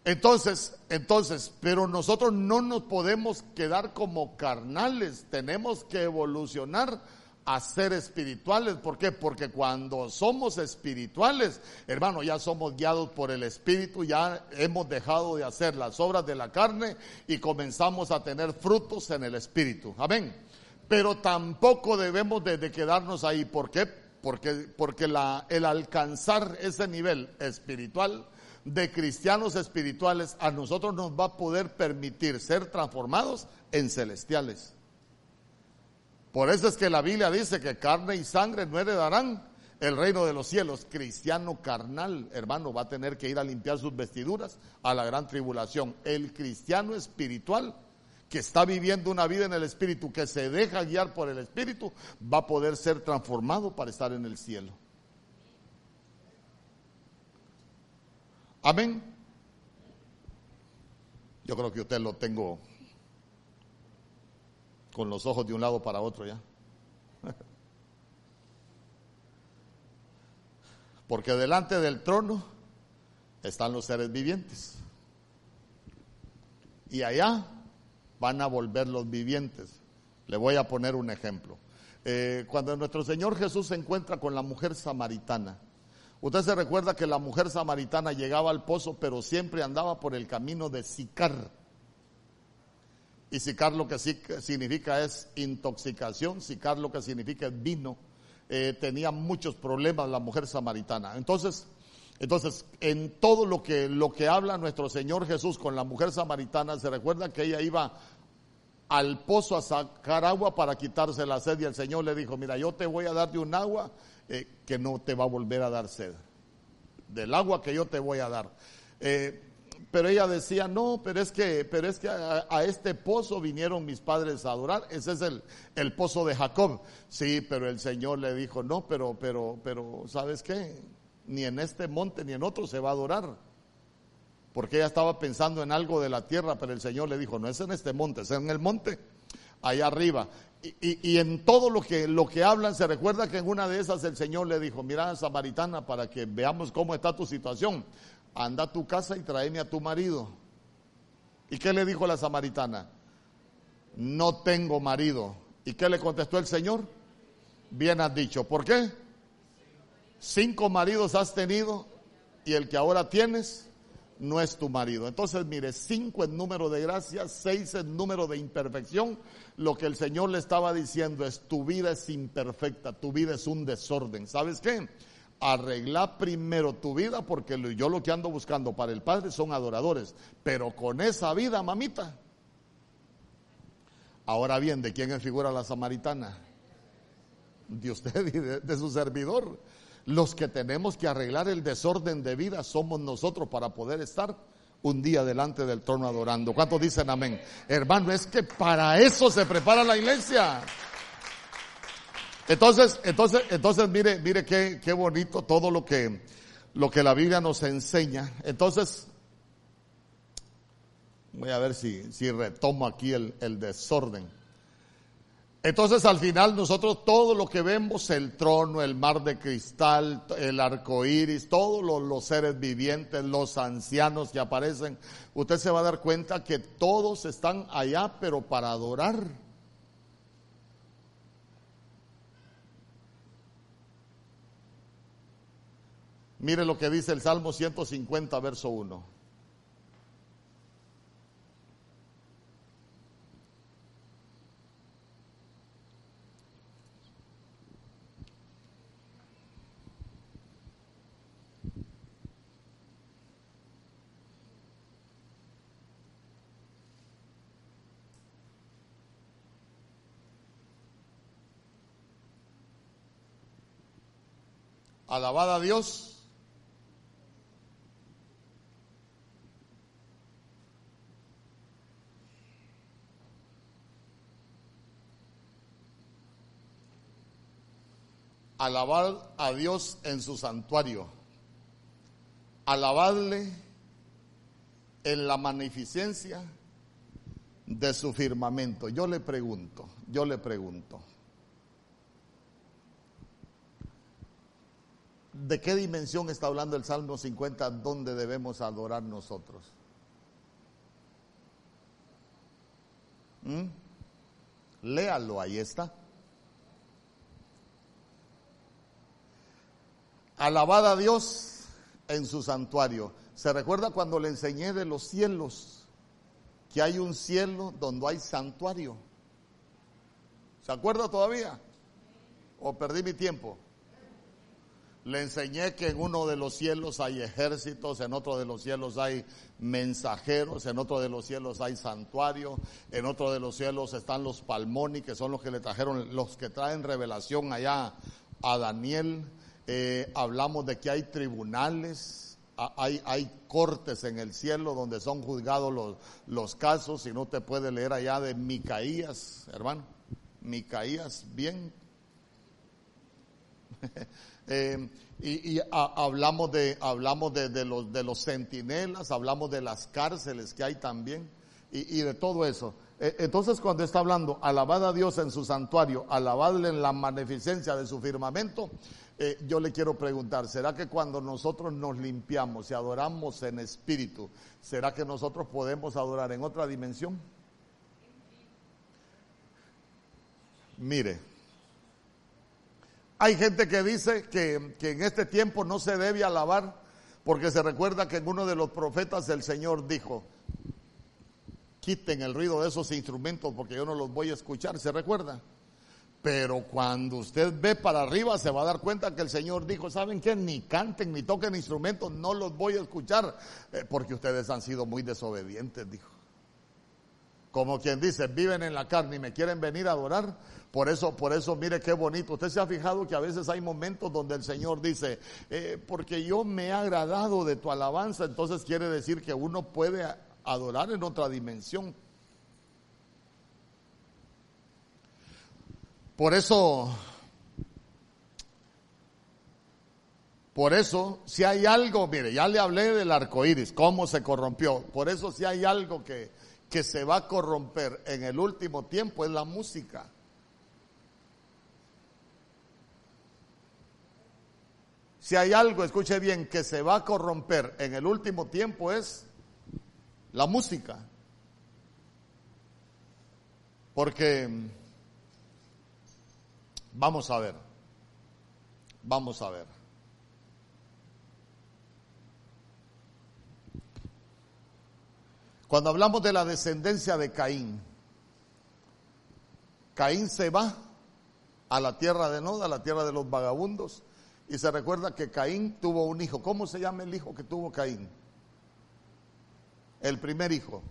Entonces, entonces, pero nosotros no nos podemos quedar como carnales, tenemos que evolucionar a ser espirituales. ¿Por qué? Porque cuando somos espirituales, hermano, ya somos guiados por el Espíritu, ya hemos dejado de hacer las obras de la carne y comenzamos a tener frutos en el Espíritu. Amén. Pero tampoco debemos de, quedarnos ahí. ¿Por qué? Porque, porque la, el alcanzar ese nivel espiritual de cristianos espirituales a nosotros nos va a poder permitir ser transformados en celestiales. Por eso es que la Biblia dice que carne y sangre no heredarán el reino de los cielos. Cristiano carnal, hermano, va a tener que ir a limpiar sus vestiduras a la gran tribulación. El cristiano espiritual que está viviendo una vida en el Espíritu, que se deja guiar por el Espíritu, va a poder ser transformado para estar en el cielo. Amén. Yo creo que usted lo tengo con los ojos de un lado para otro ya. [LAUGHS] Porque delante del trono están los seres vivientes. Y allá van a volver los vivientes. Le voy a poner un ejemplo. Eh, cuando nuestro Señor Jesús se encuentra con la mujer samaritana, usted se recuerda que la mujer samaritana llegaba al pozo, pero siempre andaba por el camino de Sicar. Y Sicar lo que significa es intoxicación, Sicar lo que significa es vino. Eh, tenía muchos problemas la mujer samaritana. Entonces, entonces, en todo lo que, lo que habla nuestro Señor Jesús con la mujer samaritana, se recuerda que ella iba al pozo a sacar agua para quitarse la sed y el Señor le dijo, mira, yo te voy a dar de un agua eh, que no te va a volver a dar sed, del agua que yo te voy a dar. Eh, pero ella decía, no, pero es que, pero es que a, este pozo vinieron mis padres a adorar, ese es el, el pozo de Jacob. Sí, pero el Señor le dijo, no, pero, pero, pero, ¿sabes qué? ni en este monte ni en otro se va a adorar. Porque ella estaba pensando en algo de la tierra, pero el Señor le dijo, no es en este monte, es en el monte, allá arriba. Y, en todo lo que, lo que hablan, se recuerda que en una de esas el Señor le dijo, mira, Samaritana, para que veamos cómo está tu situación, anda a tu casa y tráeme a tu marido. ¿Y qué le dijo la Samaritana? No tengo marido. ¿Y qué le contestó el Señor? Bien has dicho. ¿Por qué? Cinco maridos has tenido y el que ahora tienes no es tu marido. Entonces, mire, cinco en número de gracia, seis en número de imperfección. Lo que el Señor le estaba diciendo es, tu vida es imperfecta, tu vida es un desorden. ¿Sabes qué? Arregla primero tu vida porque yo lo que ando buscando para el Padre son adoradores. Pero con esa vida, mamita. Ahora bien, ¿de quién es figura la samaritana? De usted y de su servidor. Los que tenemos que arreglar el desorden de vida somos nosotros para poder estar un día delante del trono adorando. ¿Cuántos dicen amén? Hermano, es que para eso se prepara la iglesia. Entonces, entonces, entonces, mire, mire qué, qué bonito todo lo que, lo que la Biblia nos enseña. Entonces, voy a ver si, si retomo aquí el, el desorden. Entonces al final nosotros todo lo que vemos, el trono, el mar de cristal, el arco iris, todos los, seres vivientes, los ancianos que aparecen, usted se va a dar cuenta que todos están allá, pero para adorar. Mire lo que dice el Salmo 150, verso 1. Alabada a Dios. Alabad a Dios en su santuario. Alabadle en la magnificencia de su firmamento. Yo le pregunto, yo le pregunto. ¿De qué dimensión está hablando el Salmo 50 donde debemos adorar nosotros? ¿Mm? Léalo, ahí está. Alabad a Dios en su santuario. ¿Se recuerda cuando le enseñé de los cielos? Que hay un cielo donde hay santuario. ¿Se acuerda todavía? ¿O perdí mi tiempo? Le enseñé que en uno de los cielos hay ejércitos, en otro de los cielos hay mensajeros, en otro de los cielos hay santuario, en otro de los cielos están los palmoni, que son los que le trajeron, los que traen revelación allá a Daniel. Eh, hablamos de que hay tribunales, hay, hay cortes en el cielo donde son juzgados los, los casos, y no te puede leer allá de Micaías, hermano. Micaías, bien [LAUGHS] Eh, y, hablamos de hablamos de, los de los centinelas, hablamos de las cárceles que hay también y, de todo eso. Eh, entonces cuando está hablando, alabad a Dios en su santuario, alabadle en la magnificencia de su firmamento, eh, yo le quiero preguntar, ¿será que cuando nosotros nos limpiamos y adoramos en espíritu, ¿será que nosotros podemos adorar en otra dimensión? Mire, hay gente que dice que, en este tiempo no se debe alabar porque se recuerda que en uno de los profetas el Señor dijo, quiten el ruido de esos instrumentos porque yo no los voy a escuchar, ¿se recuerda? Pero cuando usted ve para arriba se va a dar cuenta que el Señor dijo, ¿saben qué? Ni canten ni toquen instrumentos, no los voy a escuchar eh, porque ustedes han sido muy desobedientes, dijo. Como quien dice, viven en la carne y me quieren venir a adorar. Por eso, por eso, mire qué bonito. Usted se ha fijado que a veces hay momentos donde el Señor dice, eh, porque yo me he agradado de tu alabanza, entonces quiere decir que uno puede adorar en otra dimensión. Por eso, por eso, si hay algo, mire, ya le hablé del arco iris, cómo se corrompió. Por eso, si hay algo que, que se va a corromper en el último tiempo es la música. Si hay algo, escuche bien, que se va a corromper en el último tiempo es la música. Porque, vamos a ver, vamos a ver. Cuando hablamos de la descendencia de Caín, Caín se va a la tierra de Nod, a la tierra de los vagabundos, y se recuerda que Caín tuvo un hijo. ¿Cómo se llama el hijo que tuvo Caín? El primer hijo.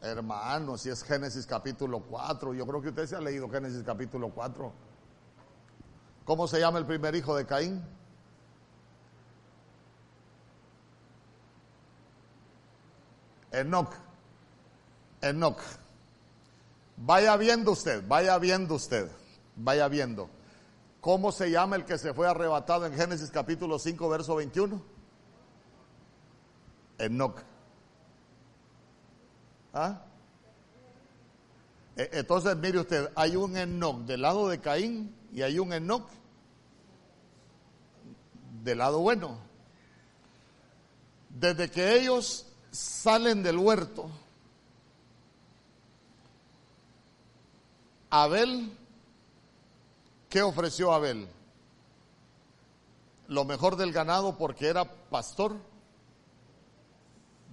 Hermano, si es Génesis capítulo 4, yo creo que usted se ha leído Génesis capítulo 4. ¿Cómo se llama el primer hijo de Caín? Enoch. Enoch. Vaya viendo usted, vaya viendo usted, vaya viendo. ¿Cómo se llama el que se fue arrebatado en Génesis capítulo 5, verso 21? Enoch. ¿Ah? E, entonces, mire usted, hay un Enoch del lado de Caín y hay un Enoch del lado bueno. Desde que ellos salen del huerto, Abel, ¿qué ofreció Abel? Lo mejor del ganado porque era pastor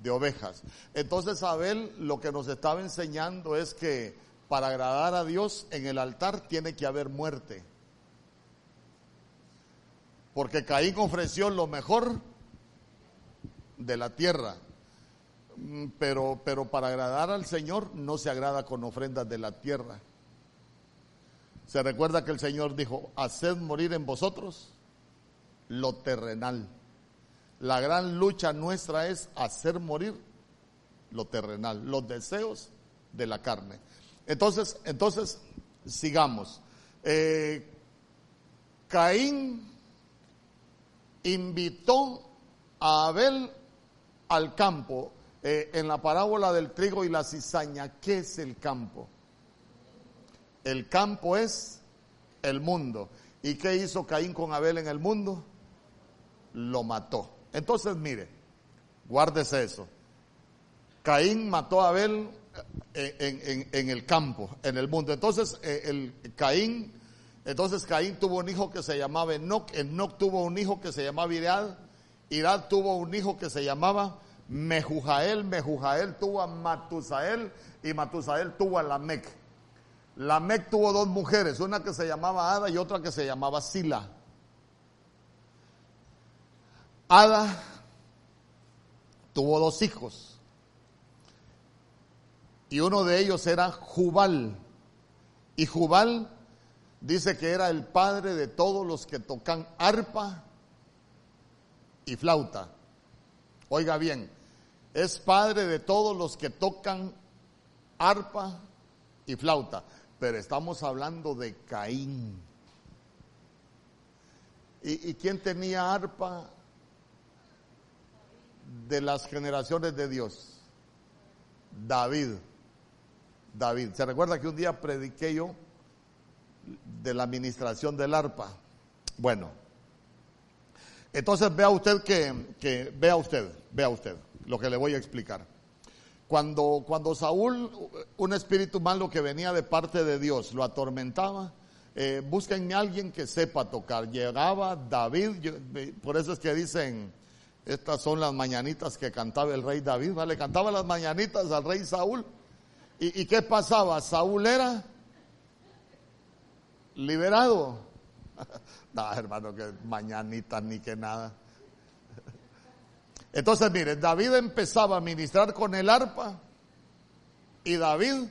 de ovejas. Entonces Abel lo que nos estaba enseñando es que para agradar a Dios en el altar tiene que haber muerte. Porque Caín ofreció lo mejor de la tierra pero, pero para agradar al Señor no se agrada con ofrendas de la tierra. Se recuerda que el Señor dijo, haced morir en vosotros lo terrenal. La gran lucha nuestra es hacer morir lo terrenal, los deseos de la carne. Entonces, entonces, sigamos. Eh, Caín invitó a Abel al campo eh, en la parábola del trigo y la cizaña, ¿qué es el campo? El campo es el mundo. ¿Y qué hizo Caín con Abel en el mundo? Lo mató. Entonces, mire, guárdese eso. Caín mató a Abel eh, en, el campo, en el mundo. Entonces, eh, el Caín, entonces Caín tuvo un hijo que se llamaba Enoch, Enoch tuvo un hijo que se llamaba Irad, Irad tuvo un hijo que se llamaba Mejujael, Mejujael tuvo a Matusael y Matusael tuvo a Lamec. Lamec tuvo dos mujeres, una que se llamaba Ada y otra que se llamaba Sila. Ada tuvo dos hijos y uno de ellos era Jubal. Y Jubal dice que era el padre de todos los que tocan arpa y flauta. Oiga bien, es padre de todos los que tocan arpa y flauta, pero estamos hablando de Caín. ¿Y, quién tenía arpa de las generaciones de Dios? David. David. ¿Se recuerda que un día prediqué yo de la administración del arpa? Bueno, entonces vea usted que, vea usted, vea usted lo que le voy a explicar. Cuando, cuando Saúl, un espíritu malo que venía de parte de Dios, lo atormentaba, eh, búsquenme a alguien que sepa tocar. Llegaba David, por eso es que dicen, estas son las mañanitas que cantaba el rey David, ¿vale? Cantaba las mañanitas al rey Saúl. ¿Y, qué pasaba? Saúl era liberado. [LAUGHS] no, hermano, que mañanitas ni que nada. Entonces, mire, David empezaba a ministrar con el arpa y David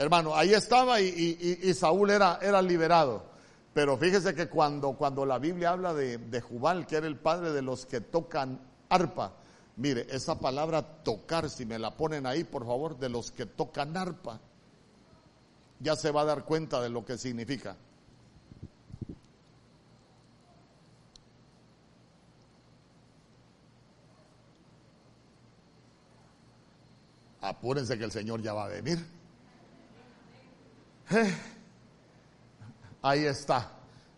Hermano, ahí estaba y, Saúl era, era, liberado. Pero fíjese que cuando, cuando la Biblia habla de, de Jubal, que era el padre de los que tocan arpa, mire, esa palabra tocar, si me la ponen ahí, por favor, de los que tocan arpa, ya se va a dar cuenta de lo que significa. Apúrense que el Señor ya va a venir. Eh, ahí está.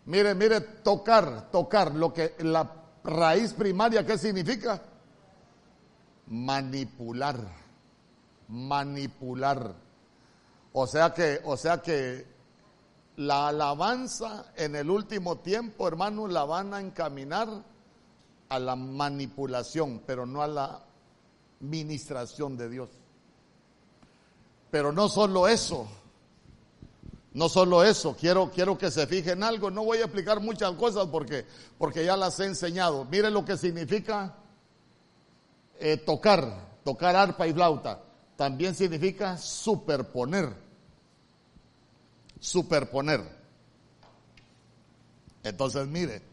Mire, mire, tocar, tocar, lo que la raíz primaria, ¿qué significa? Manipular, manipular. O sea que, o sea que la alabanza en el último tiempo, hermano, la van a encaminar a la manipulación, pero no a la ministración de Dios. Pero no solo eso, no solo eso, quiero, quiero que se fijen algo. No voy a explicar muchas cosas porque, porque ya las he enseñado. Mire lo que significa eh, tocar, tocar arpa y flauta. También significa superponer. Superponer. Entonces, mire,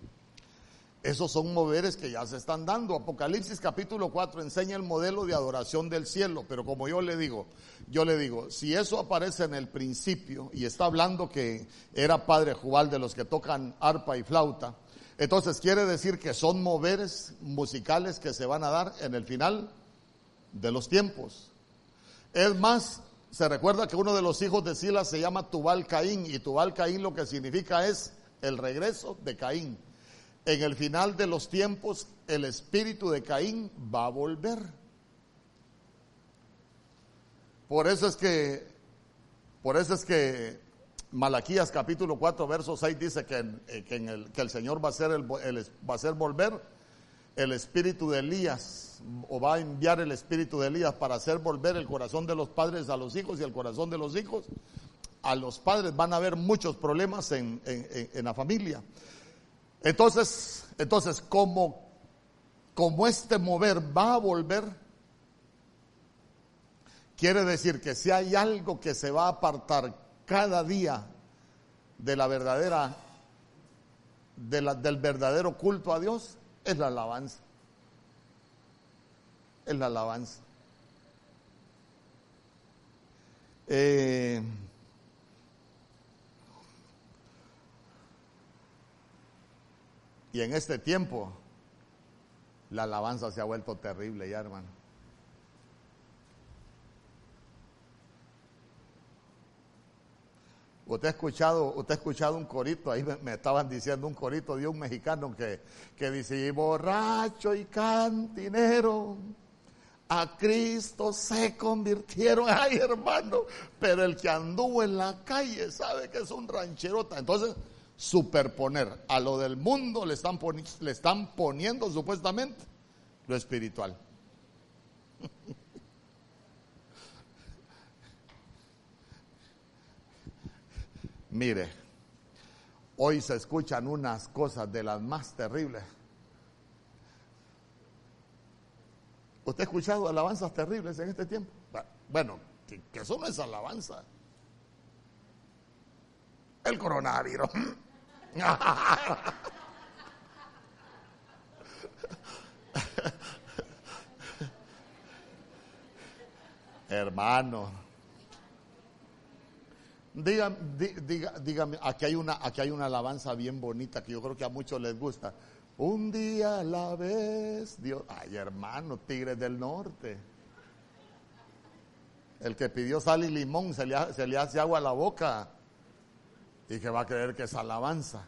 esos son moveres que ya se están dando. Apocalipsis capítulo 4 enseña el modelo de adoración del cielo, pero como yo le digo, yo le digo, si eso aparece en el principio y está hablando que era padre Jubal de los que tocan arpa y flauta, entonces quiere decir que son moveres musicales que se van a dar en el final de los tiempos. Es más, se recuerda que uno de los hijos de Silas se llama Tubal Caín y Tubal Caín lo que significa es el regreso de Caín en el final de los tiempos el espíritu de Caín va a volver. Por eso es que, por eso es que Malaquías capítulo 4 verso 6 dice que, eh, que, el, que el, Señor va a, hacer el, va a hacer volver el espíritu de Elías o va a enviar el espíritu de Elías para hacer volver el corazón de los padres a los hijos y el corazón de los hijos a los padres. Van a haber muchos problemas en, en la familia. Entonces, entonces como, este mover va a volver, quiere decir que si hay algo que se va a apartar cada día de la verdadera, de la, del verdadero culto a Dios, es la alabanza. Es la alabanza. Eh, Y en este tiempo, la alabanza se ha vuelto terrible ya, hermano. Usted ha escuchado, usted ha escuchado un corito, ahí me, estaban diciendo un corito de un mexicano que, que dice, borracho y cantinero, a Cristo se convirtieron. [LAUGHS] Ay, hermano, pero el que anduvo en la calle sabe que es un rancherota. Entonces, superponer. A lo del mundo le están, le están poniendo supuestamente lo espiritual. [LAUGHS] Mire, hoy se escuchan unas cosas de las más terribles. ¿Usted ha escuchado alabanzas terribles en este tiempo? Bueno, que, que eso no es alabanza. El coronavirus. [LAUGHS] [LAUGHS] Hermano, Dígame, dígame, aquí hay una, aquí hay una alabanza bien bonita que yo creo que a muchos les gusta. Un día a la vez, Dios, ay hermano, Tigres del Norte. El que pidió sal y limón se le, se le hace agua a la boca y que va a creer que es alabanza.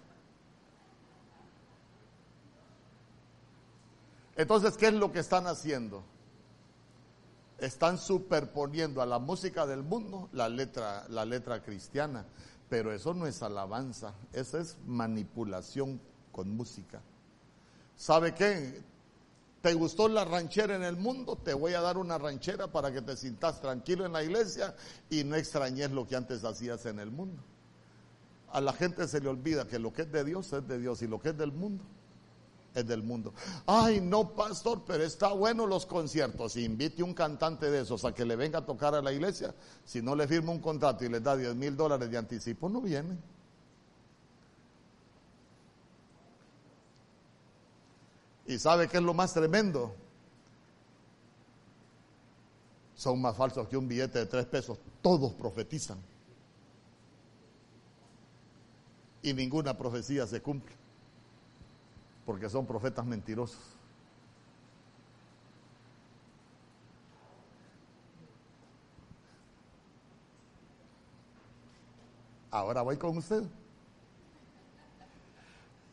Entonces, ¿qué es lo que están haciendo? Están superponiendo a la música del mundo la letra, la letra cristiana. Pero eso no es alabanza, eso es manipulación con música. ¿Sabe qué? ¿Te gustó la ranchera en el mundo? Te voy a dar una ranchera para que te sientas tranquilo en la iglesia y no extrañes lo que antes hacías en el mundo. A la gente se le olvida que lo que es de Dios es de Dios y lo que es del mundo es del mundo. Ay, no, pastor, pero está bueno los conciertos. Si invite un cantante de esos a que le venga a tocar a la iglesia, si no le firma un contrato y le da 10 mil dólares de anticipo, no viene. ¿Y sabe qué es lo más tremendo? Son más falsos que un billete de tres pesos. Todos profetizan. Y ninguna profecía se cumple porque son profetas mentirosos. Ahora voy con usted.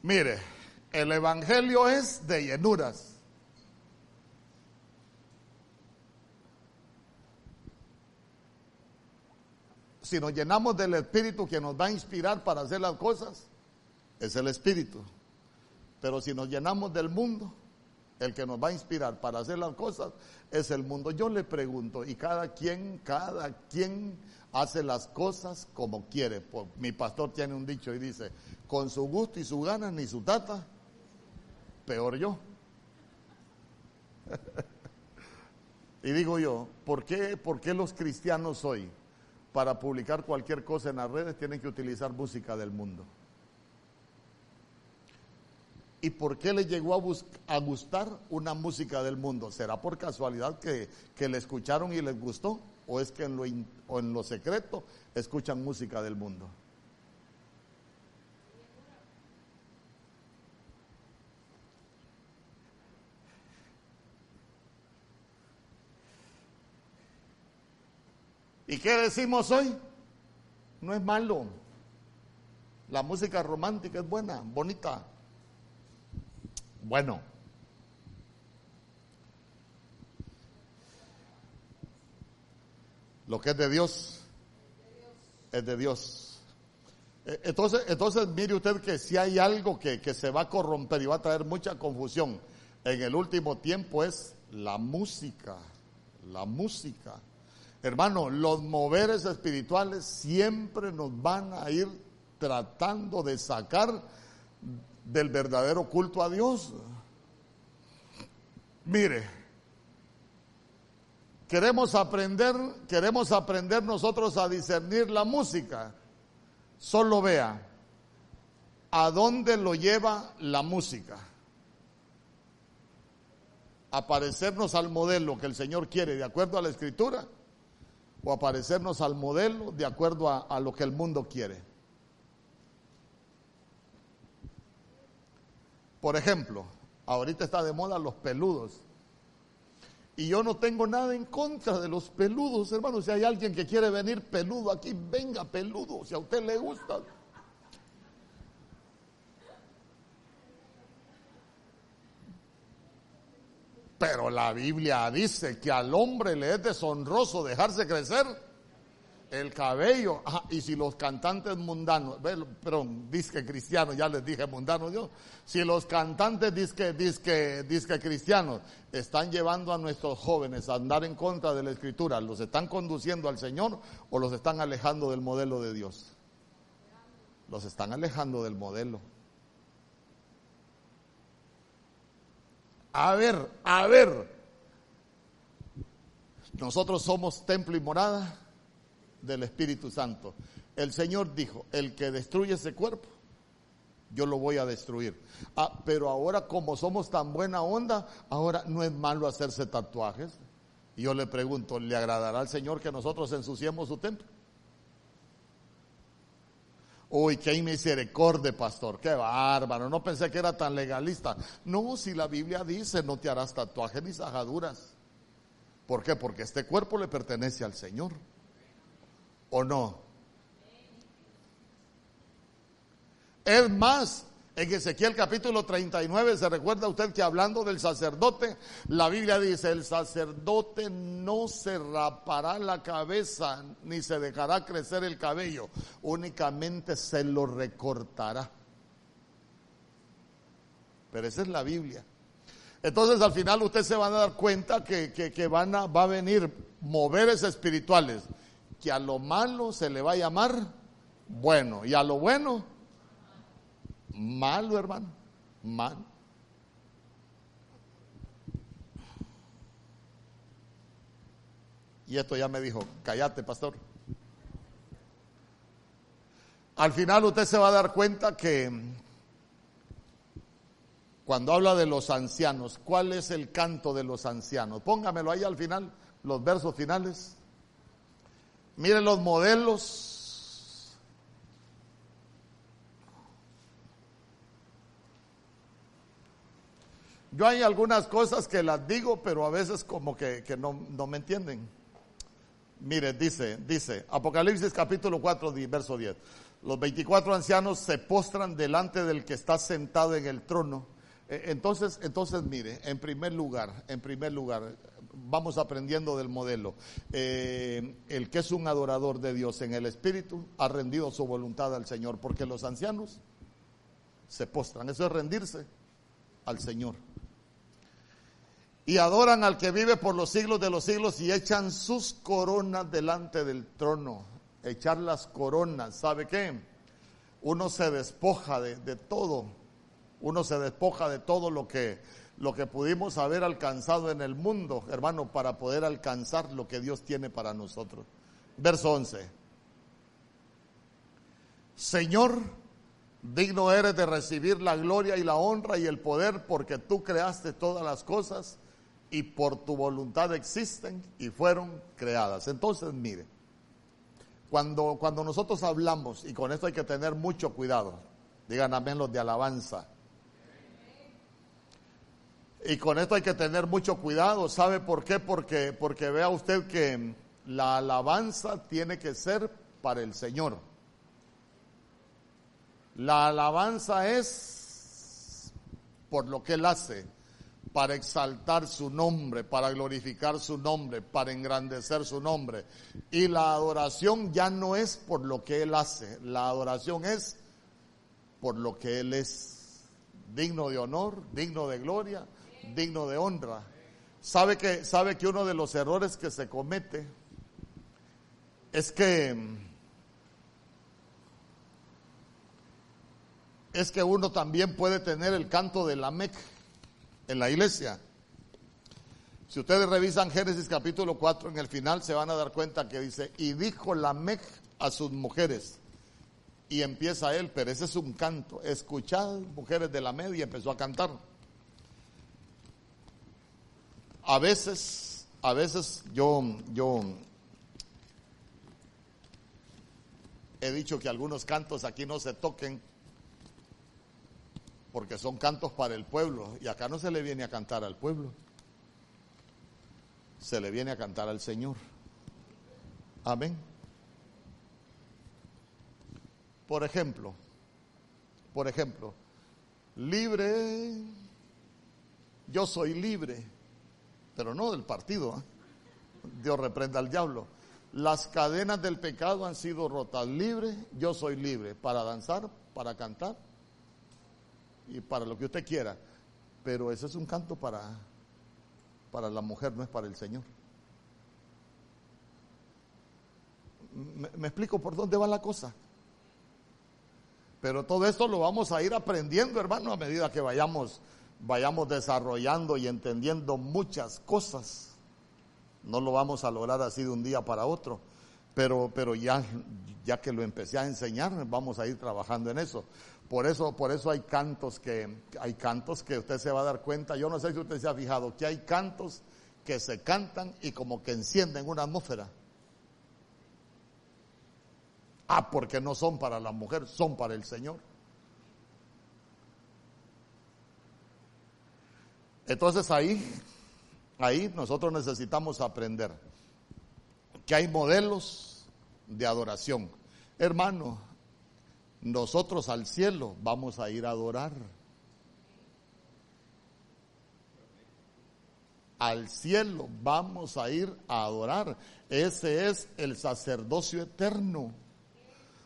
Mire, el Evangelio es de llenuras. Si nos llenamos del Espíritu que nos va a inspirar para hacer las cosas, es el Espíritu. Pero si nos llenamos del mundo, el que nos va a inspirar para hacer las cosas es el mundo. Yo le pregunto, y cada quien, cada quien hace las cosas como quiere. Mi pastor tiene un dicho y dice, con su gusto y su gana ni su tata, peor yo. [LAUGHS] y digo yo, ¿por qué, ¿por qué los cristianos hoy, para publicar cualquier cosa en las redes, tienen que utilizar música del mundo? ¿Y por qué le llegó a, gustar una música del mundo? ¿Será por casualidad que, que, le escucharon y les gustó? ¿O es que en lo, o en lo secreto escuchan música del mundo? ¿Y qué decimos hoy? No es malo. La música romántica es buena, bonita, bueno, lo que es de Dios es de Dios. E, entonces, entonces mire usted que si hay algo que, que se va a corromper y va a traer mucha confusión en el último tiempo es la música, la música. Hermano, los moveres espirituales siempre nos van a ir tratando de sacar del verdadero culto a Dios. Mire, queremos aprender, queremos aprender nosotros a discernir la música. Solo vea a dónde lo lleva la música. Aparecernos al modelo que el Señor quiere de acuerdo a la escritura o aparecernos al modelo de acuerdo a, a lo que el mundo quiere. Por ejemplo, ahorita está de moda los peludos. Y yo no tengo nada en contra de los peludos, hermano. Si hay alguien que quiere venir peludo aquí, venga peludo, si a usted le gusta. Pero la Biblia dice que al hombre le es deshonroso dejarse crecer el cabello, y si los cantantes mundanos, perdón, disque cristianos, ya les dije mundanos yo, si los cantantes disque, disque, disque cristianos están llevando a nuestros jóvenes a andar en contra de la escritura, ¿los están conduciendo al Señor o los están alejando del modelo de Dios? Los están alejando del modelo. A ver, a ver, nosotros somos templo y morada del Espíritu Santo. El Señor dijo, el que destruye ese cuerpo, yo lo voy a destruir. Ah, pero ahora como somos tan buena onda, ahora no es malo hacerse tatuajes. Y yo le pregunto, ¿le agradará al Señor que nosotros ensuciemos su templo? Uy, qué misericordia, pastor, qué bárbaro. No pensé que era tan legalista. No, si la Biblia dice, no te harás tatuajes ni sajaduras. ¿Por qué? Porque este cuerpo le pertenece al Señor. ¿O no? Es más, en Ezequiel capítulo 39 se recuerda usted que hablando del sacerdote, la Biblia dice, el sacerdote no se rapará la cabeza ni se dejará crecer el cabello, únicamente se lo recortará. Pero esa es la Biblia. Entonces al final usted se va a dar cuenta que, van a, va a venir moveres espirituales, que a lo malo se le va a llamar bueno y a lo bueno Malo, hermano. Malo. Y esto ya me dijo, cállate, pastor. Al final usted se va a dar cuenta que cuando habla de los ancianos, ¿cuál es el canto de los ancianos? Póngamelo ahí al final, los versos finales. Miren los modelos Yo hay algunas cosas que las digo, pero a veces como que, no, me entienden. Mire, dice, dice, Apocalipsis capítulo 4, verso 10. Los 24 ancianos se postran delante del que está sentado en el trono. E, entonces, entonces mire, en primer lugar, en primer lugar, vamos aprendiendo del modelo. Eh, el que es un adorador de Dios en el Espíritu ha rendido su voluntad al Señor, porque los ancianos se postran. Eso es rendirse al Señor y adoran al que vive por los siglos de los siglos y echan sus coronas delante del trono. Echar las coronas, ¿sabe qué? Uno se despoja de, todo, uno se despoja de todo lo que, lo que pudimos haber alcanzado en el mundo, hermano, para poder alcanzar lo que Dios tiene para nosotros. Verso 11. Señor, digno eres de recibir la gloria y la honra y el poder porque tú creaste todas las cosas y por tu voluntad existen y fueron creadas. Entonces, mire, cuando, cuando nosotros hablamos, y con esto hay que tener mucho cuidado, digan amén los de alabanza, y con esto hay que tener mucho cuidado, ¿sabe por qué? Porque, porque vea usted que la alabanza tiene que ser para el Señor. La alabanza es por lo que Él hace para exaltar su nombre, para glorificar su nombre, para engrandecer su nombre. Y la adoración ya no es por lo que Él hace, la adoración es por lo que Él es. Digno de honor, digno de gloria, digno de honra. ¿Sabe que, sabe que uno de los errores que se comete es que es que uno también puede tener el canto de la Mec en la iglesia. Si ustedes revisan Génesis capítulo 4, en el final se van a dar cuenta que dice, y dijo Lamech a sus mujeres, y empieza él, pero ese es un canto. Escuchad, mujeres de la y empezó a cantar. A veces, a veces yo, yo he dicho que algunos cantos aquí no se toquen porque son cantos para el pueblo. Y acá no se le viene a cantar al pueblo, se le viene a cantar al Señor. Amén. Por ejemplo, por ejemplo, libre, yo soy libre, pero no del partido. ¿eh? Dios reprenda al diablo. Las cadenas del pecado han sido rotas. Libre, yo soy libre para danzar, para cantar, y para lo que usted quiera. Pero ese es un canto para, para la mujer, no es para el Señor. Me, explico por dónde va la cosa. Pero todo esto lo vamos a ir aprendiendo, hermano, a medida que vayamos, vayamos desarrollando y entendiendo muchas cosas. No lo vamos a lograr así de un día para otro. Pero, pero ya, ya que lo empecé a enseñar, vamos a ir trabajando en eso. Por eso, por eso hay cantos que, hay cantos que usted se va a dar cuenta. Yo no sé si usted se ha fijado que hay cantos que se cantan y como que encienden una atmósfera. Ah, porque no son para la mujer, son para el Señor. Entonces ahí, ahí nosotros necesitamos aprender que hay modelos de adoración. Hermano, nosotros al cielo vamos a ir a adorar. Al cielo vamos a ir a adorar. Ese es el sacerdocio eterno.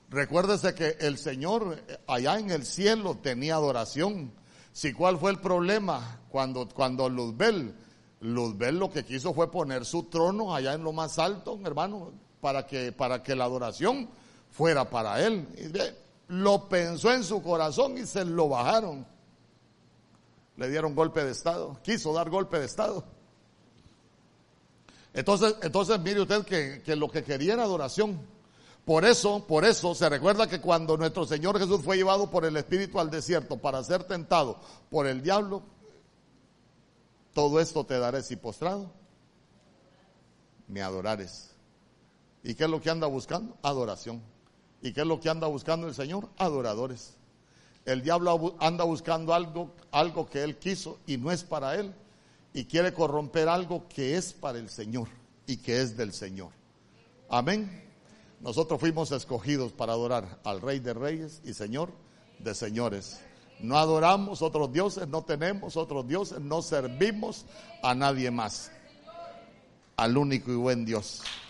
Recuérdese que el Señor eh, allá en el cielo tenía adoración. Si cuál fue el problema cuando, cuando Luzbel, Luzbel lo que quiso fue poner su trono allá en lo más alto, hermano, para que, para que la adoración fuera para él. Lo pensó en su corazón y se lo bajaron. Le dieron golpe de estado, quiso dar golpe de estado. Entonces, entonces mire usted que, que lo que quería era adoración. Por eso, por eso se recuerda que cuando nuestro Señor Jesús fue llevado por el Espíritu al desierto para ser tentado por el diablo, todo esto te daré si postrado me adorares. ¿Y qué es lo que anda buscando? Adoración. ¿Y qué es lo que anda buscando el Señor? Adoradores. El diablo anda buscando algo, algo que él quiso y no es para él y quiere corromper algo que es para el Señor y que es del Señor. Amén. Nosotros fuimos escogidos para adorar al Rey de Reyes y Señor de Señores. No adoramos otros dioses, no tenemos otros dioses, no servimos a nadie más. Al único y buen Dios.